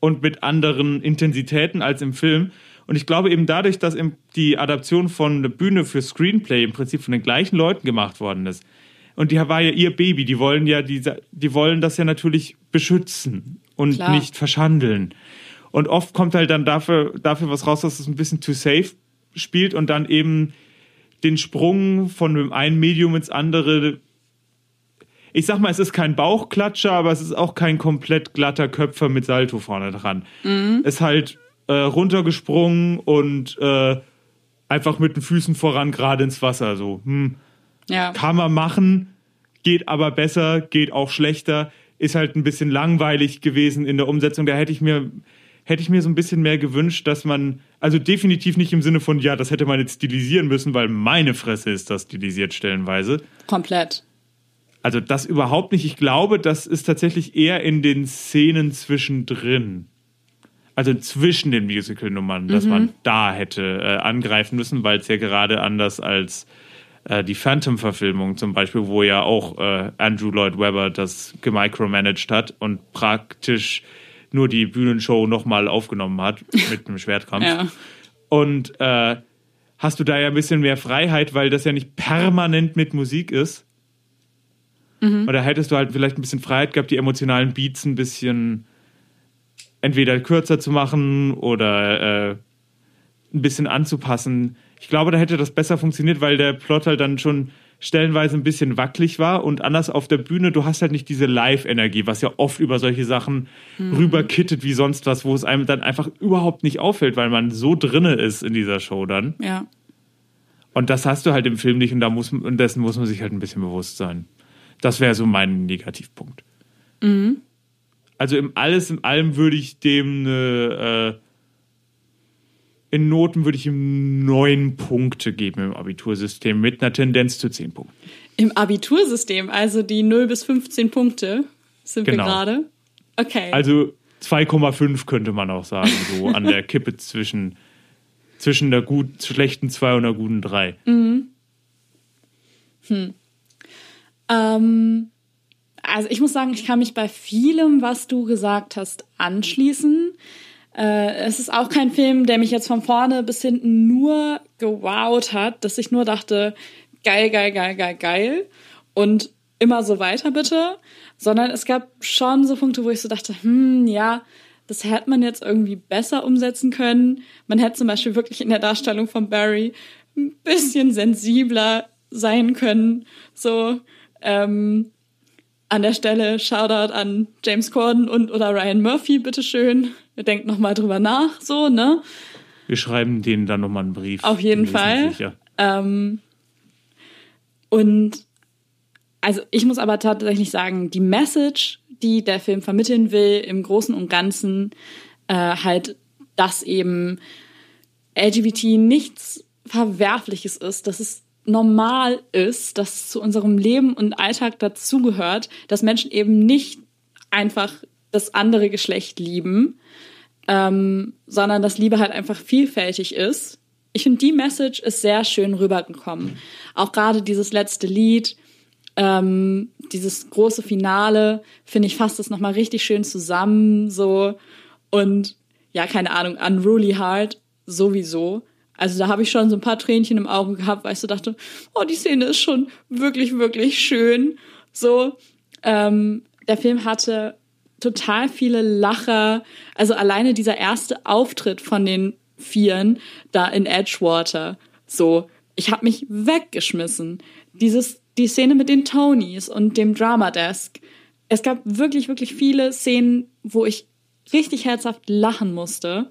und mit anderen Intensitäten als im Film. Und ich glaube eben dadurch, dass die Adaption von der Bühne für Screenplay im Prinzip von den gleichen Leuten gemacht worden ist. Und die war ja ihr Baby. Die wollen ja diese, die wollen das ja natürlich beschützen und Klar. nicht verschandeln. Und oft kommt halt dann dafür, dafür was raus, dass es ein bisschen too safe spielt und dann eben den Sprung von dem einen Medium ins andere. ich sag mal, es ist kein Bauchklatscher, aber es ist auch kein komplett glatter Köpfer mit Salto vorne dran. Ist halt äh, runtergesprungen und äh, einfach mit den Füßen voran gerade ins Wasser. So, hm, Ja. kann man machen, geht aber besser, geht auch schlechter, ist halt ein bisschen langweilig gewesen in der Umsetzung. Da hätte ich mir hätte ich mir so ein bisschen mehr gewünscht, dass man also definitiv nicht im Sinne von ja, das hätte man jetzt stilisieren müssen, weil meine Fresse ist das stilisiert stellenweise. Komplett. Also das überhaupt nicht. Ich glaube, das ist tatsächlich eher in den Szenen zwischendrin. Also zwischen den Musical-Nummern, dass man da hätte äh, angreifen müssen, weil es ja gerade anders als äh, die Phantom-Verfilmung zum Beispiel, wo ja auch äh, Andrew Lloyd Webber das gemicromanaged hat und praktisch nur die Bühnenshow nochmal aufgenommen hat mit einem Schwertkampf. Ja. Und äh, hast du da ja ein bisschen mehr Freiheit, weil das ja nicht permanent mit Musik ist. Oder hättest du halt vielleicht ein bisschen Freiheit gehabt, die emotionalen Beats ein bisschen entweder kürzer zu machen oder äh, ein bisschen anzupassen. Ich glaube, da hätte das besser funktioniert, weil der Plot halt dann schon stellenweise ein bisschen wackelig war und anders auf der Bühne, du hast halt nicht diese Live-Energie, was ja oft über solche Sachen rüberkittet wie sonst was, wo es einem dann einfach überhaupt nicht auffällt, weil man so drinne ist in dieser Show dann. Ja. Und das hast du halt im Film nicht und da muss und dessen muss man sich halt ein bisschen bewusst sein. Das wäre so mein Negativpunkt. Also im alles in allem würde ich dem eine, äh, in Noten würde ich ihm neun Punkte geben im Abitursystem mit einer Tendenz zu zehn Punkten. Im Abitursystem, also die 0 bis 15 Punkte sind Genau. wir gerade. Okay. Also 2,5 könnte man auch sagen, so an der Kippe zwischen zwischen der gut schlechten 2 und der guten 3. Ähm, also ich muss sagen, ich kann mich bei vielem, was du gesagt hast, anschließen. Äh, es ist auch kein Film, der mich jetzt von vorne bis hinten nur gewowt hat, dass ich nur dachte, geil, geil, geil, geil, geil und immer so weiter bitte, sondern es gab schon so Punkte, wo ich so dachte, hm, ja, das hätte man jetzt irgendwie besser umsetzen können. Man hätte zum Beispiel wirklich in der Darstellung von Barry ein bisschen sensibler sein können. So, ähm, an der Stelle Shoutout an James Corden und oder Ryan Murphy, bitteschön. Denkt nochmal drüber nach, so, ne? Wir schreiben denen dann nochmal einen Brief. Auf jeden Fall. Ähm, und also ich muss aber tatsächlich sagen, die Message, die der Film vermitteln will, im Großen und Ganzen, äh, halt, dass eben LGBT nichts Verwerfliches ist, dass es normal ist, dass es zu unserem Leben und Alltag dazugehört, dass Menschen eben nicht einfach das andere Geschlecht lieben, ähm, sondern dass Liebe halt einfach vielfältig ist. Ich finde, die Message ist sehr schön rübergekommen. Auch gerade dieses letzte Lied, ähm, dieses große Finale, finde ich, fasst das nochmal richtig schön zusammen, so. Und ja, keine Ahnung, Unruly Heart sowieso. Also da habe ich schon so ein paar Tränchen im Auge gehabt, weil ich so dachte, oh, die Szene ist schon wirklich, wirklich schön. So, ähm, der Film hatte total viele Lacher. Also alleine dieser erste Auftritt von den Vieren da in Edgewater. So, ich habe mich weggeschmissen. Dieses, die Szene mit den Tonys und dem Drama Desk. Es gab wirklich, wirklich viele Szenen, wo ich richtig herzhaft lachen musste.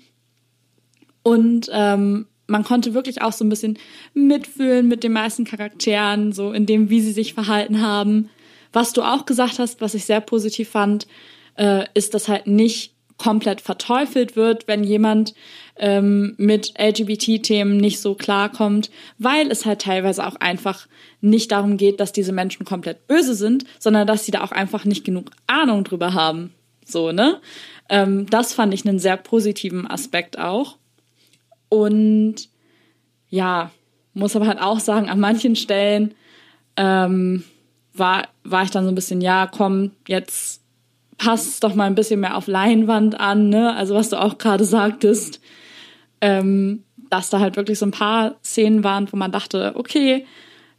Und ähm, man konnte wirklich auch so ein bisschen mitfühlen mit den meisten Charakteren, so in dem, wie sie sich verhalten haben. Was du auch gesagt hast, was ich sehr positiv fand, äh, ist, dass halt nicht komplett verteufelt wird, wenn jemand ähm, mit LGBT-Themen nicht so klarkommt, weil es halt teilweise auch einfach nicht darum geht, dass diese Menschen komplett böse sind, sondern dass sie da auch einfach nicht genug Ahnung drüber haben. So, ne? Ähm, das fand ich einen sehr positiven Aspekt auch. Und ja, muss aber halt auch sagen, an manchen Stellen ähm, war, war ich dann so ein bisschen, ja, komm, jetzt passt doch mal ein bisschen mehr auf Leinwand an, ne? Also was du auch gerade sagtest, ähm, dass da halt wirklich so ein paar Szenen waren, wo man dachte, okay,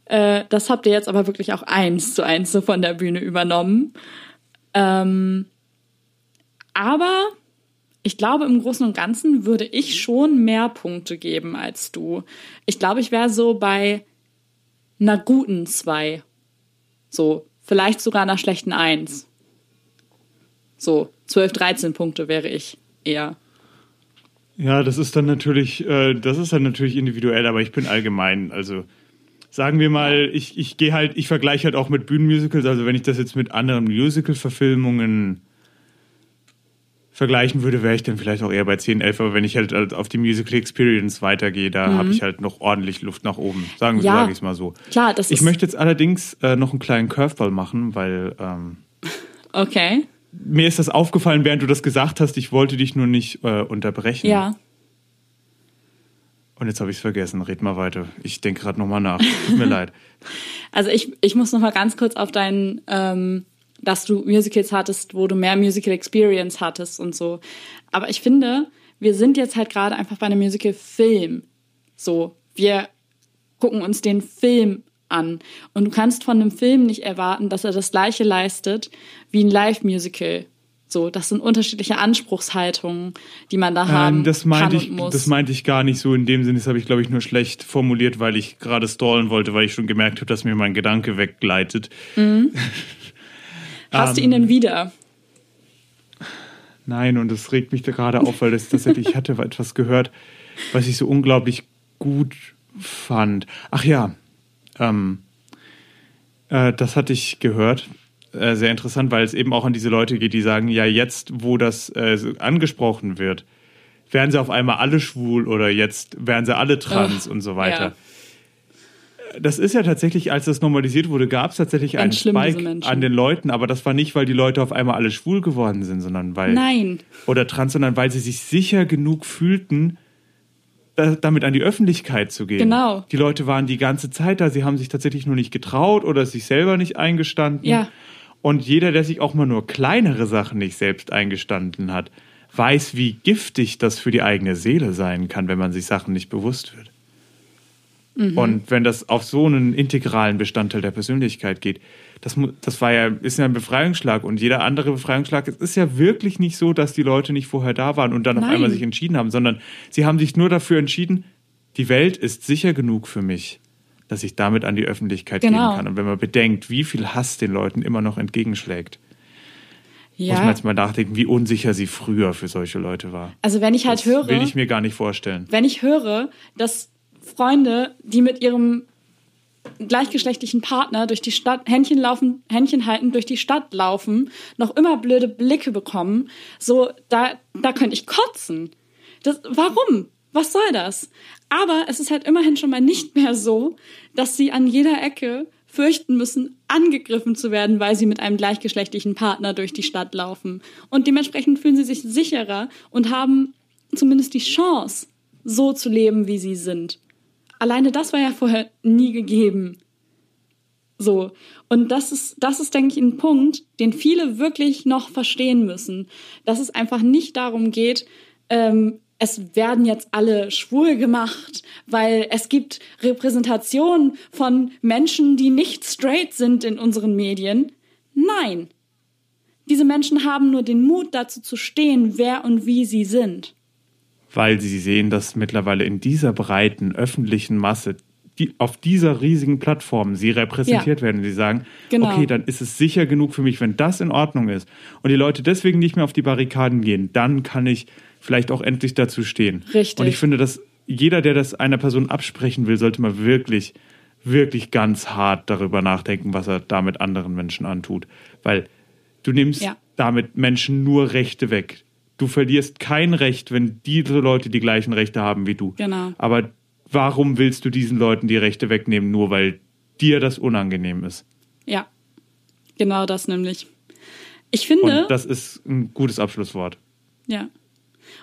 äh, das habt ihr jetzt aber wirklich auch eins zu eins so von der Bühne übernommen. Ähm, aber ich glaube, im Großen und Ganzen würde ich schon mehr Punkte geben als du. Ich glaube, ich wäre so bei einer guten zwei. So vielleicht sogar einer schlechten Eins. So, 12, 13 Punkte wäre ich eher. Ja, das ist dann natürlich, äh, das ist dann natürlich individuell, aber ich bin allgemein, also sagen wir mal, ich, ich gehe halt, ich vergleiche halt auch mit Bühnenmusicals, also wenn ich das jetzt mit anderen Musical-Verfilmungen vergleichen würde, wäre ich dann vielleicht auch eher bei 10, 11, aber wenn ich halt auf die Musical Experience weitergehe, da habe ich halt noch ordentlich Luft nach oben. Sagen Mhm. Ja. sage ich es mal so. Klar, das Ich möchte jetzt allerdings äh, noch einen kleinen Curveball machen, weil ähm, Okay. Mir ist das aufgefallen, während du das gesagt hast. Ich wollte dich nur nicht äh, unterbrechen. Ja. Und jetzt habe ich es vergessen. Red mal weiter. Ich denke gerade nochmal nach. Tut mir leid. Also ich, ich muss noch mal ganz kurz auf deinen, ähm, dass du Musicals hattest, wo du mehr Musical Experience hattest und so. Aber ich finde, wir sind jetzt halt gerade einfach bei einem Musical-Film. So, wir gucken uns den Film an. Und du kannst von einem Film nicht erwarten, dass er das gleiche leistet wie ein Live-Musical. So, das sind unterschiedliche Anspruchshaltungen, die man da haben Ähm, das meinte kann ich, und muss. das meinte ich gar nicht so in dem Sinne. Das habe ich, glaube ich, nur schlecht formuliert, weil ich gerade stallen wollte, weil ich schon gemerkt habe, dass mir mein Gedanke weggleitet. Hast du ähm, ihn denn wieder? Nein, und das regt mich da gerade auf, weil das tatsächlich, ich hatte etwas gehört, was ich so unglaublich gut fand. Ach ja, ähm, äh, das hatte ich gehört. Äh, sehr interessant, weil es eben auch an diese Leute geht, die sagen, ja, jetzt, wo das äh, angesprochen wird, werden sie auf einmal alle schwul oder jetzt werden sie alle trans Ugh, und so weiter. ja. Das ist ja tatsächlich, als das normalisiert wurde, gab es tatsächlich einen Ganz schlimm, diese Spike an den Leuten, aber das war nicht, weil die Leute auf einmal alle schwul geworden sind, sondern weil Nein. oder trans, sondern weil sie sich sicher genug fühlten, damit an die Öffentlichkeit zu gehen. Genau. Die Leute waren die ganze Zeit da, sie haben sich tatsächlich nur nicht getraut oder sich selber nicht eingestanden. Ja. Und jeder, der sich auch mal nur kleinere Sachen nicht selbst eingestanden hat, weiß, wie giftig das für die eigene Seele sein kann, wenn man sich Sachen nicht bewusst wird. Mhm. Und wenn das auf so einen integralen Bestandteil der Persönlichkeit geht, das, das war ja, ist ja ein Befreiungsschlag und jeder andere Befreiungsschlag, es ist ja wirklich nicht so, dass die Leute nicht vorher da waren und dann auf Nein. einmal sich entschieden haben, sondern sie haben sich nur dafür entschieden, die Welt ist sicher genug für mich, dass ich damit an die Öffentlichkeit Genau. gehen kann. Und wenn man bedenkt, wie viel Hass den Leuten immer noch entgegenschlägt, muss man Ja. jetzt mal nachdenken, wie unsicher sie früher für solche Leute war. Also wenn ich halt Das höre, will ich mir gar nicht vorstellen. wenn ich höre, dass Freunde, die mit ihrem gleichgeschlechtlichen Partner durch die Stadt Händchen laufen, Händchen halten, durch die Stadt laufen, noch immer blöde Blicke bekommen, so da da könnte ich kotzen. Das, warum? Was soll das? Aber es ist halt immerhin schon mal nicht mehr so, dass sie an jeder Ecke fürchten müssen, angegriffen zu werden, weil sie mit einem gleichgeschlechtlichen Partner durch die Stadt laufen. Und dementsprechend fühlen sie sich sicherer und haben zumindest die Chance, so zu leben, wie sie sind. Alleine das war ja vorher nie gegeben. So. Und das ist, das ist, denke ich, ein Punkt, den viele wirklich noch verstehen müssen. Dass es einfach nicht darum geht, ähm, es werden jetzt alle schwul gemacht, weil es gibt Repräsentation von Menschen, die nicht straight sind in unseren Medien. Nein. Diese Menschen haben nur den Mut dazu zu stehen, wer und wie sie sind. Weil sie sehen, dass mittlerweile in dieser breiten öffentlichen Masse, die auf dieser riesigen Plattform sie repräsentiert Ja. werden. Sie sagen, Genau. okay, dann ist es sicher genug für mich, wenn das in Ordnung ist und die Leute deswegen nicht mehr auf die Barrikaden gehen, dann kann ich vielleicht auch endlich dazu stehen. Richtig. Und ich finde, dass jeder, der das einer Person absprechen will, sollte mal wirklich, wirklich ganz hart darüber nachdenken, was er damit anderen Menschen antut. Weil du nimmst Ja. damit Menschen nur Rechte weg. Du verlierst kein Recht, wenn diese Leute die gleichen Rechte haben wie du. Genau. Aber warum willst du diesen Leuten die Rechte wegnehmen, nur weil dir das unangenehm ist? Ja, genau das nämlich. Ich finde, Und das ist ein gutes Abschlusswort. ja.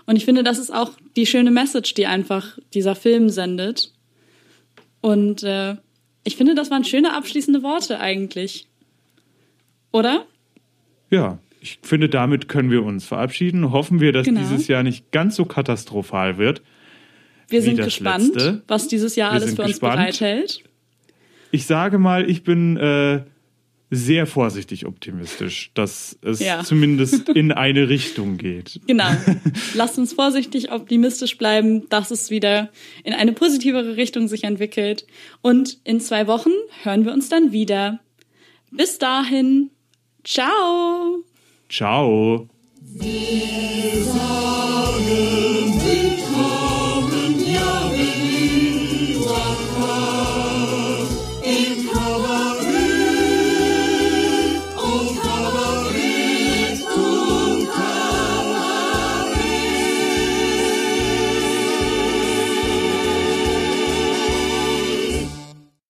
Und ich finde, das ist auch die schöne Message, die einfach dieser Film sendet. Und äh, ich finde, das waren schöne abschließende Worte eigentlich. Oder? Ja, ich finde, damit können wir uns verabschieden. Hoffen wir, dass Genau. dieses Jahr nicht ganz so katastrophal wird. Wir sind gespannt, letzte. was dieses Jahr Wir alles für uns gespannt. bereithält. Ich sage mal, ich bin äh, sehr vorsichtig optimistisch, dass es Ja. zumindest in eine Richtung geht. Genau. Lasst uns vorsichtig optimistisch bleiben, dass es wieder in eine positivere Richtung sich entwickelt. Und in zwei Wochen hören wir uns dann wieder. Bis dahin, ciao. Ciao.